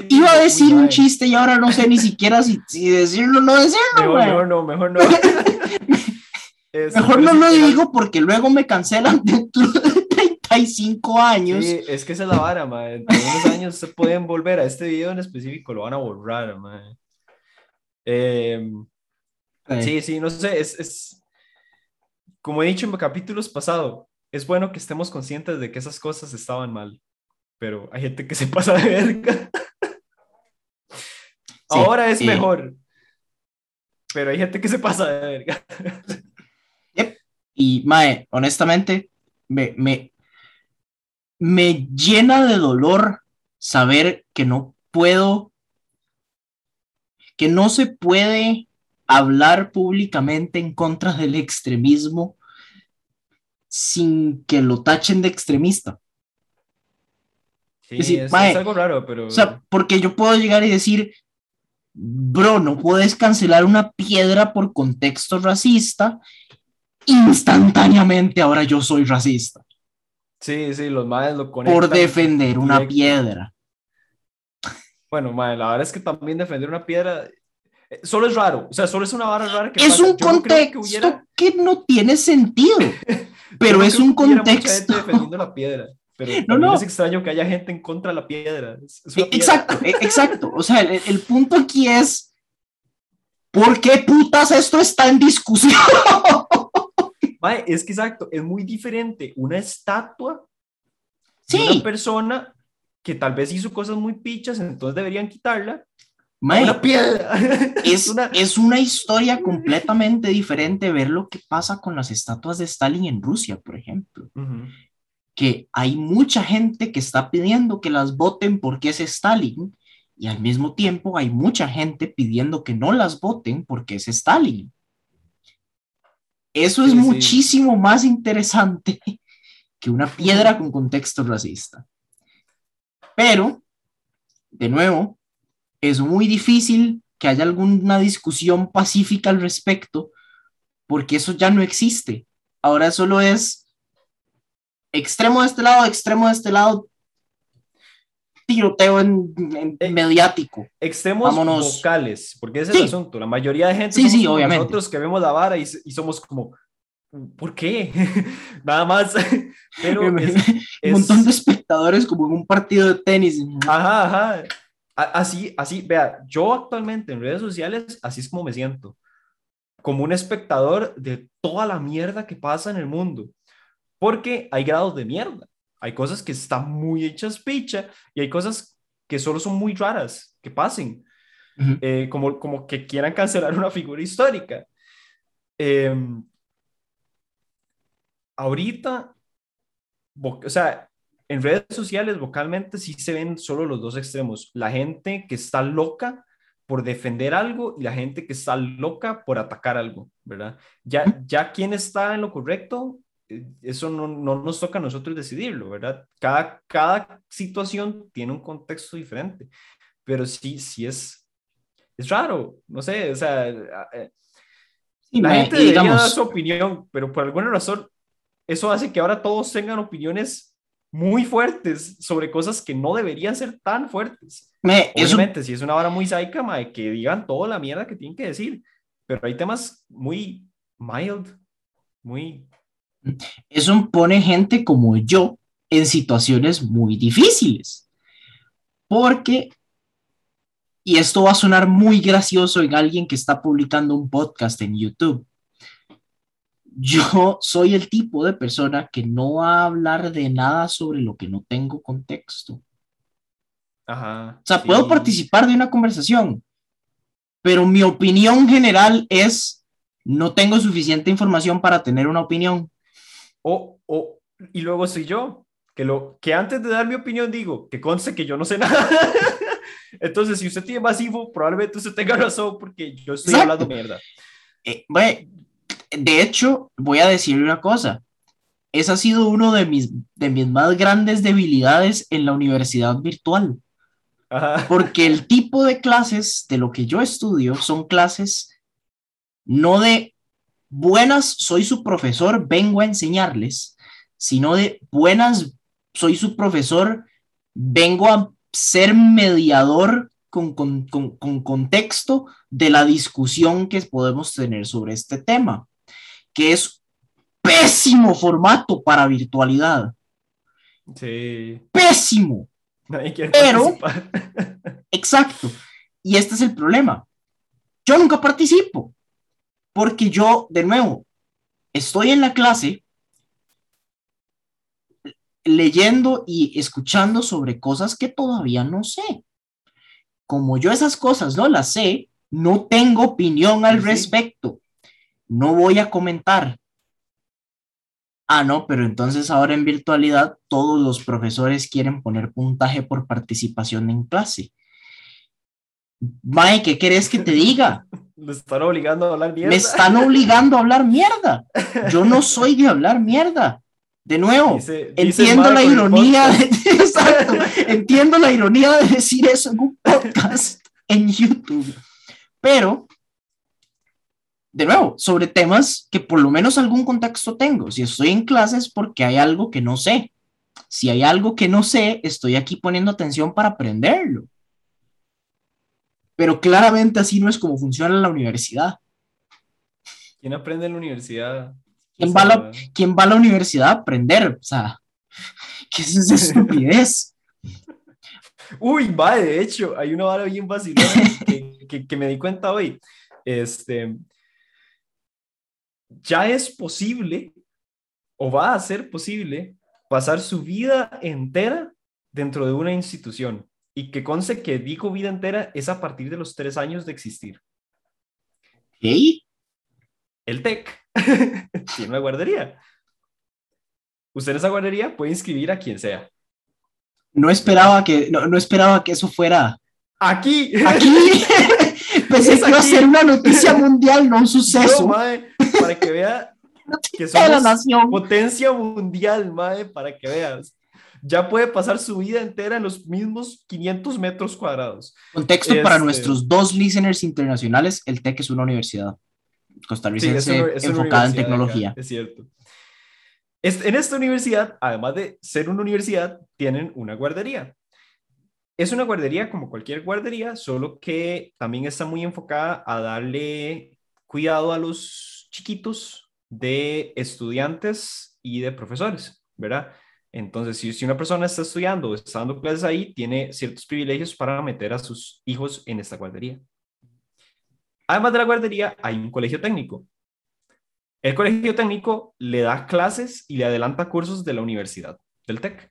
iba a decir un chiste y ahora no sé ni siquiera si, si decirlo o no decirlo. Mejor, no, mejor no. mejor no lo digo porque luego me cancelan dentro de 35 años. Sí, es que esa es la vara, man. En unos años se pueden volver a este video en específico, lo van a borrar, man. Eh, sí, sí, no sé, es, es, como he dicho en capítulos pasados, es bueno que estemos conscientes de que esas cosas estaban mal, pero hay gente que se pasa de verga. Ahora es mejor, pero hay gente que se pasa de verga. Y Mae, honestamente, me, me, me llena de dolor saber que no puedo, que no se puede hablar públicamente en contra del extremismo sin que lo tachen de extremista. Sí, es, algo raro, pero... O sea, porque yo puedo llegar y decir, bro, no puedes cancelar una piedra por contexto racista, instantáneamente ahora yo soy racista. Sí, sí, los madres lo conectan. Por defender una piedra. Bueno, madre, la verdad es que también defender una piedra eh, solo es raro, o sea, solo es una vara rara que Es un contexto que, no tiene sentido, pero es un contexto. defendiendo la piedra, pero no, no. es extraño que haya gente en contra de la piedra. E, exacto, e, exacto. O sea, el, punto aquí es, ¿por qué putas esto está en discusión? es que exacto, es muy diferente una estatua sí. de una persona que tal vez hizo cosas muy pichas, entonces deberían quitarla, una piedra. Es, una... es una historia completamente diferente ver lo que pasa con las estatuas de Stalin en Rusia, por ejemplo. Que hay mucha gente que está pidiendo que las voten porque es Stalin y al mismo tiempo hay mucha gente pidiendo que no las voten porque es Stalin. Eso es muchísimo más interesante que una piedra con contexto racista. Pero, de nuevo, es muy difícil que haya alguna discusión pacífica al respecto, porque eso ya no existe. Ahora solo es extremo de este lado, extremo de este lado, tiroteo en, eh, mediático. Extremos vocales, porque ese es el asunto. La mayoría de gente, sí, sí, obviamente. nosotros que vemos la vara y, y somos como, ¿por qué? Nada más. Pero un montón de espectadores como en un partido de tenis. Ajá, ajá. Así, así, vea, yo actualmente en redes sociales, así es como me siento. Como un espectador de toda la mierda que pasa en el mundo. Porque hay grados de mierda. Hay cosas que están muy hechas picha y hay cosas que solo son muy raras que pasen. Eh, como, como que quieran cancelar una figura histórica. Em, ahorita, o sea, en redes sociales vocalmente sí se ven solo los dos extremos. La gente que está loca por defender algo y la gente que está loca por atacar algo, ¿verdad? Ya, ya quién está en lo correcto eh, eso no, no, nos toca a nosotros decidirlo, ¿verdad? Cada, cada situación tiene un contexto diferente, pero sí, sí es, es raro, no sé, o sea, eh, la gente debería digamos, dar su opinión, pero por alguna razón eso hace que ahora todos tengan opiniones muy fuertes sobre cosas que no deberían ser tan fuertes. Me, Obviamente, si es una hora muy saica, que digan toda la mierda que tienen que decir, pero hay temas muy mild, muy eso pone gente como yo en situaciones muy difíciles. Porque, y esto va a sonar muy gracioso en alguien que está publicando un podcast en YouTube, yo soy el tipo de persona que no va a hablar de nada sobre lo que no tengo contexto. Ajá, o sea, puedo participar de una conversación, pero mi opinión general es, no tengo suficiente información para tener una opinión. O, o, y luego soy yo, que, lo, que antes de dar mi opinión digo, que conste que yo no sé nada. Entonces, si usted tiene más info, probablemente usted tenga razón porque yo estoy hablando mierda. Eh, de hecho, voy a decirle una cosa. Esa ha sido uno de mis, de mis más grandes debilidades en la universidad virtual. Porque el tipo de clases de lo que yo estudio son clases no de buenas, soy su profesor, vengo a enseñarles, sino de buenas, soy su profesor, vengo a ser mediador con, con, contexto de la discusión que podemos tener sobre este tema, que es pésimo formato para virtualidad. Sí. Pésimo. Pero, exacto. Y este es el problema. Yo nunca participo. Porque yo, de nuevo, estoy en la clase leyendo y escuchando sobre cosas que todavía no sé. Como yo esas cosas no las sé, no tengo opinión al respecto. No voy a comentar. Ah, no, pero entonces ahora en virtualidad todos los profesores quieren poner puntaje por participación en clase. Mike, ¿qué querés que te diga? Me están obligando a hablar mierda. Me están obligando a hablar mierda. Yo no soy de hablar mierda. De nuevo, entiendo la ironía de, exacto, entiendo la ironía de decir eso en un podcast en YouTube. Pero, de nuevo, sobre temas que por lo menos algún contexto tengo. Si estoy en clases porque hay algo que no sé. Si hay algo que no sé, estoy aquí poniendo atención para aprenderlo pero claramente así no es como funciona la universidad. ¿Quién aprende en la universidad? ¿Quién, va, a la, ¿quién va a la universidad a aprender? O sea, ¿qué es esa estupidez? Uy, va, de hecho, hay una vara bien fácil que, que, me di cuenta hoy. Este, ya es posible, o va a ser posible, pasar su vida entera dentro de una institución y que conste que digo vida entera es a partir de los tres años de existir. ¿Qué? El TEC tiene una guardería. Usted en esa guardería puede inscribir a quien sea. No esperaba que, no, no esperaba que eso fuera. Aquí. Aquí. Pensé que iba a ser una noticia mundial, no un suceso. No, mae, para que vea que somos potencia mundial, mae, para que veas. Ya puede pasar su vida entera en los mismos 500 metros cuadrados. Contexto para este nuestros dos listeners internacionales, el TEC es una universidad costarricense enfocada en tecnología. es cierto. En esta universidad, además de ser una universidad, tienen una guardería. Es una guardería como cualquier guardería, solo que también está muy enfocada a darle cuidado a los chiquitos de estudiantes y de profesores, ¿verdad? Entonces, si, si una persona está estudiando o está dando clases ahí, tiene ciertos privilegios para meter a sus hijos en esta guardería. Además de la guardería, hay un colegio técnico. El colegio técnico le da clases y le adelanta cursos de la universidad, del TEC.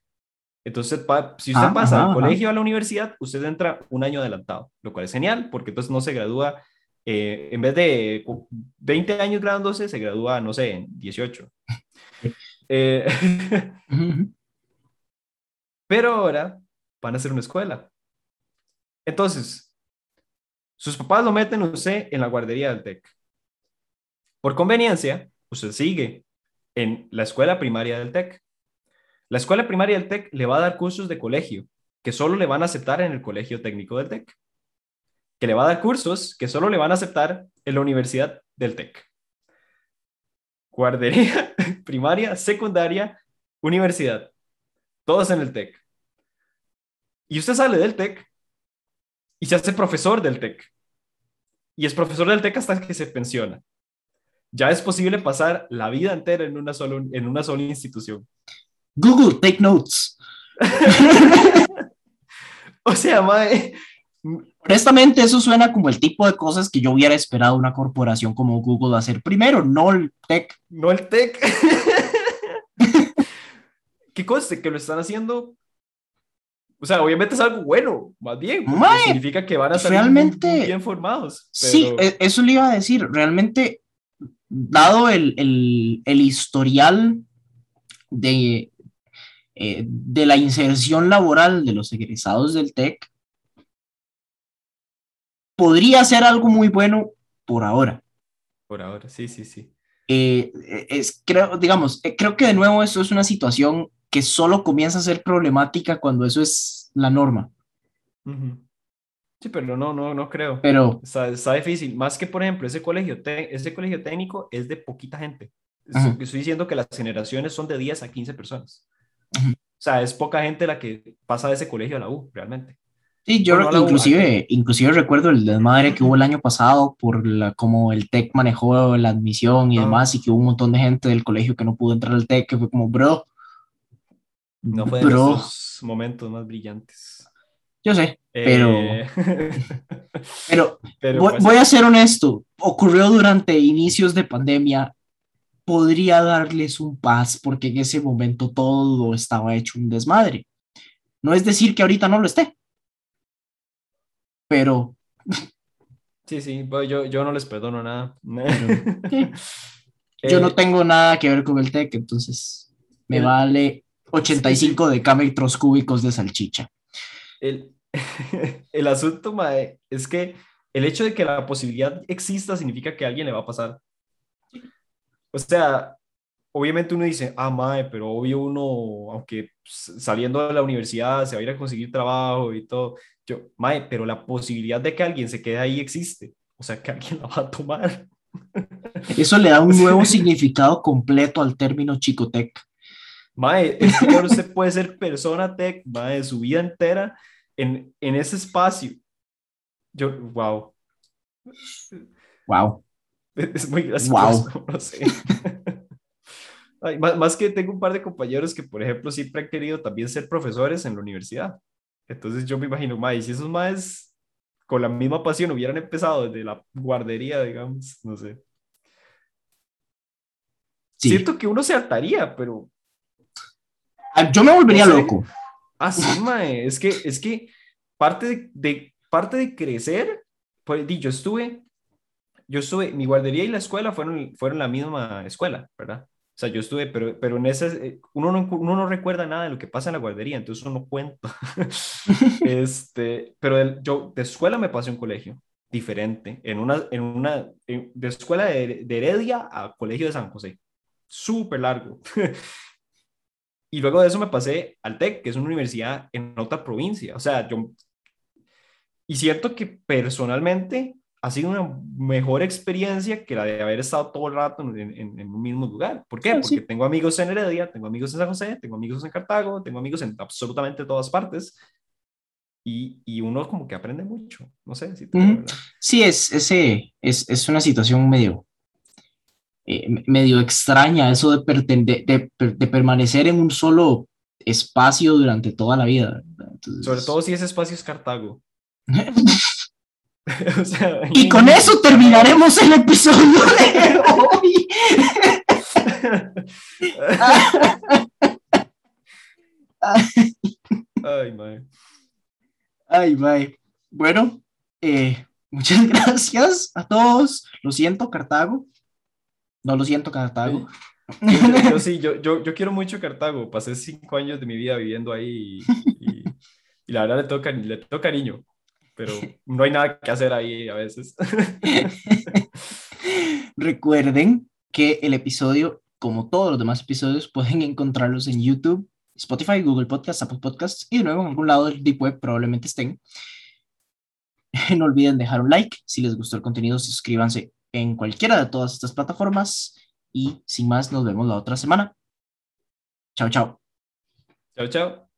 Entonces, si usted ah, pasa del colegio a la universidad, usted entra un año adelantado, lo cual es genial, porque entonces no se gradúa, eh, en vez de 20 años graduándose, se gradúa, no sé, en 18. Eh, pero ahora van a hacer una escuela. Entonces, sus papás lo meten usted en la guardería del TEC. Por conveniencia, usted sigue en la escuela primaria del TEC. La escuela primaria del TEC le va a dar cursos de colegio que solo le van a aceptar en el colegio técnico del TEC. Que le va a dar cursos que solo le van a aceptar en la universidad del TEC. Guardería primaria, secundaria, universidad. Todos en el TEC. Y usted sale del TEC y se hace profesor del TEC y es profesor del TEC hasta que se pensiona. Ya es posible pasar la vida entera en una, sola, en una sola institución. Google, take notes. o sea, mae. Honestamente, eso suena como el tipo de cosas que yo hubiera esperado una corporación como Google hacer primero, no el tech. No el tech. ¿Qué cosa? Que lo están haciendo o sea, obviamente es algo bueno, más bien. significa que van a salir realmente, bien formados. Sí, e, eso le iba a decir. Realmente, dado el, el, el historial de, eh, de la inserción laboral de los egresados del TEC, podría ser algo muy bueno por ahora. Por ahora, sí, sí, sí. Eh, es, creo, digamos, eh, creo que de nuevo eso es una situación que solo comienza a ser problemática cuando eso es la norma. Sí, pero no, no, no creo. Pero está, difícil. Más que, por ejemplo, ese colegio, ese colegio técnico es de poquita gente. Estoy diciendo que las generaciones son de 10 a 15 personas. O sea, es poca gente la que pasa de ese colegio a la U, realmente. Sí, yo inclusive, inclusive recuerdo el desmadre que hubo el año pasado por la, como el TEC manejó la admisión y demás, y que hubo un montón de gente del colegio que no pudo entrar al TEC, que fue como, bro, no fue de los momentos más brillantes. Yo sé, pero. Eh, pero, pues voy, a ser honesto. Ocurrió durante inicios de pandemia. Podría darles un paz porque en ese momento todo estaba hecho un desmadre. No es decir que ahorita no lo esté. Pero. Sí, sí, yo, yo no les perdono nada. Yo no eh, tengo nada que ver con el TEC, entonces me vale 85 decámetros cúbicos de salchicha. El, el asunto, mae, es que el hecho de que la posibilidad exista significa que a alguien le va a pasar. O sea, obviamente uno dice, ah, mae, pero obvio uno, aunque saliendo de la universidad se va a ir a conseguir trabajo y todo. Yo, mae, pero la posibilidad de que alguien se quede ahí existe. O sea, que alguien la va a tomar. Eso le da un nuevo significado completo al término chicotec. Mae, es que usted puede ser persona tech, mae, su vida entera en, en ese espacio. Yo, wow. Wow. Es muy gracioso, no sé. Más, más, que tengo un par de compañeros que, por ejemplo, siempre han querido también ser profesores en la universidad. Entonces yo me imagino, mae, si esos maes con la misma pasión hubieran empezado desde la guardería, digamos, no sé. Sí. Siento que uno se hartaría, pero Ah, yo me volvería loco. Ah, sí, mae. Es que, es que parte de, parte de crecer, pues yo estuve, yo estuve, mi guardería y la escuela fueron, fueron la misma escuela, ¿verdad? O sea, yo estuve, pero, pero en ese, eh, uno no, uno no recuerda nada de lo que pasa en la guardería, entonces uno no cuenta. este, pero yo de escuela me pasé a un colegio diferente, en una, en una, de escuela de, de, Heredia a colegio de San José, súper largo. y luego de eso me pasé al TEC, que es una universidad en otra provincia. O sea, yo, y siento que personalmente ha sido una mejor experiencia que la de haber estado todo el rato en, en, un mismo lugar. ¿Por qué? Porque tengo amigos en Heredia, tengo amigos en San José, tengo amigos en Cartago, tengo amigos en absolutamente todas partes. Y, y uno como que aprende mucho. No sé si Sí, es, ese, es, es una situación medio, eh, medio extraña, eso de, de, de, permanecer en un solo espacio durante toda la vida. Sobre todo si ese espacio es Cartago. y con eso terminaremos el episodio de hoy. Ay, my. Ay, my. Bueno, eh, muchas gracias a todos. Lo siento, Cartago. No lo siento, Cartago. Yo, sí, yo, yo, yo, quiero mucho Cartago. Pasé cinco años de mi vida viviendo ahí y, y, la verdad le toca, le toca cariño pero no hay nada que hacer ahí a veces. Recuerden que el episodio, como todos los demás episodios, pueden encontrarlos en YouTube, Spotify, Google Podcasts, Apple Podcasts y de nuevo en algún lado del Deep Web probablemente estén. No olviden dejar un like. Si les gustó el contenido, suscríbanse en cualquiera de todas estas plataformas. Y sin más, nos vemos la otra semana. Chao, chao. Chao, chao.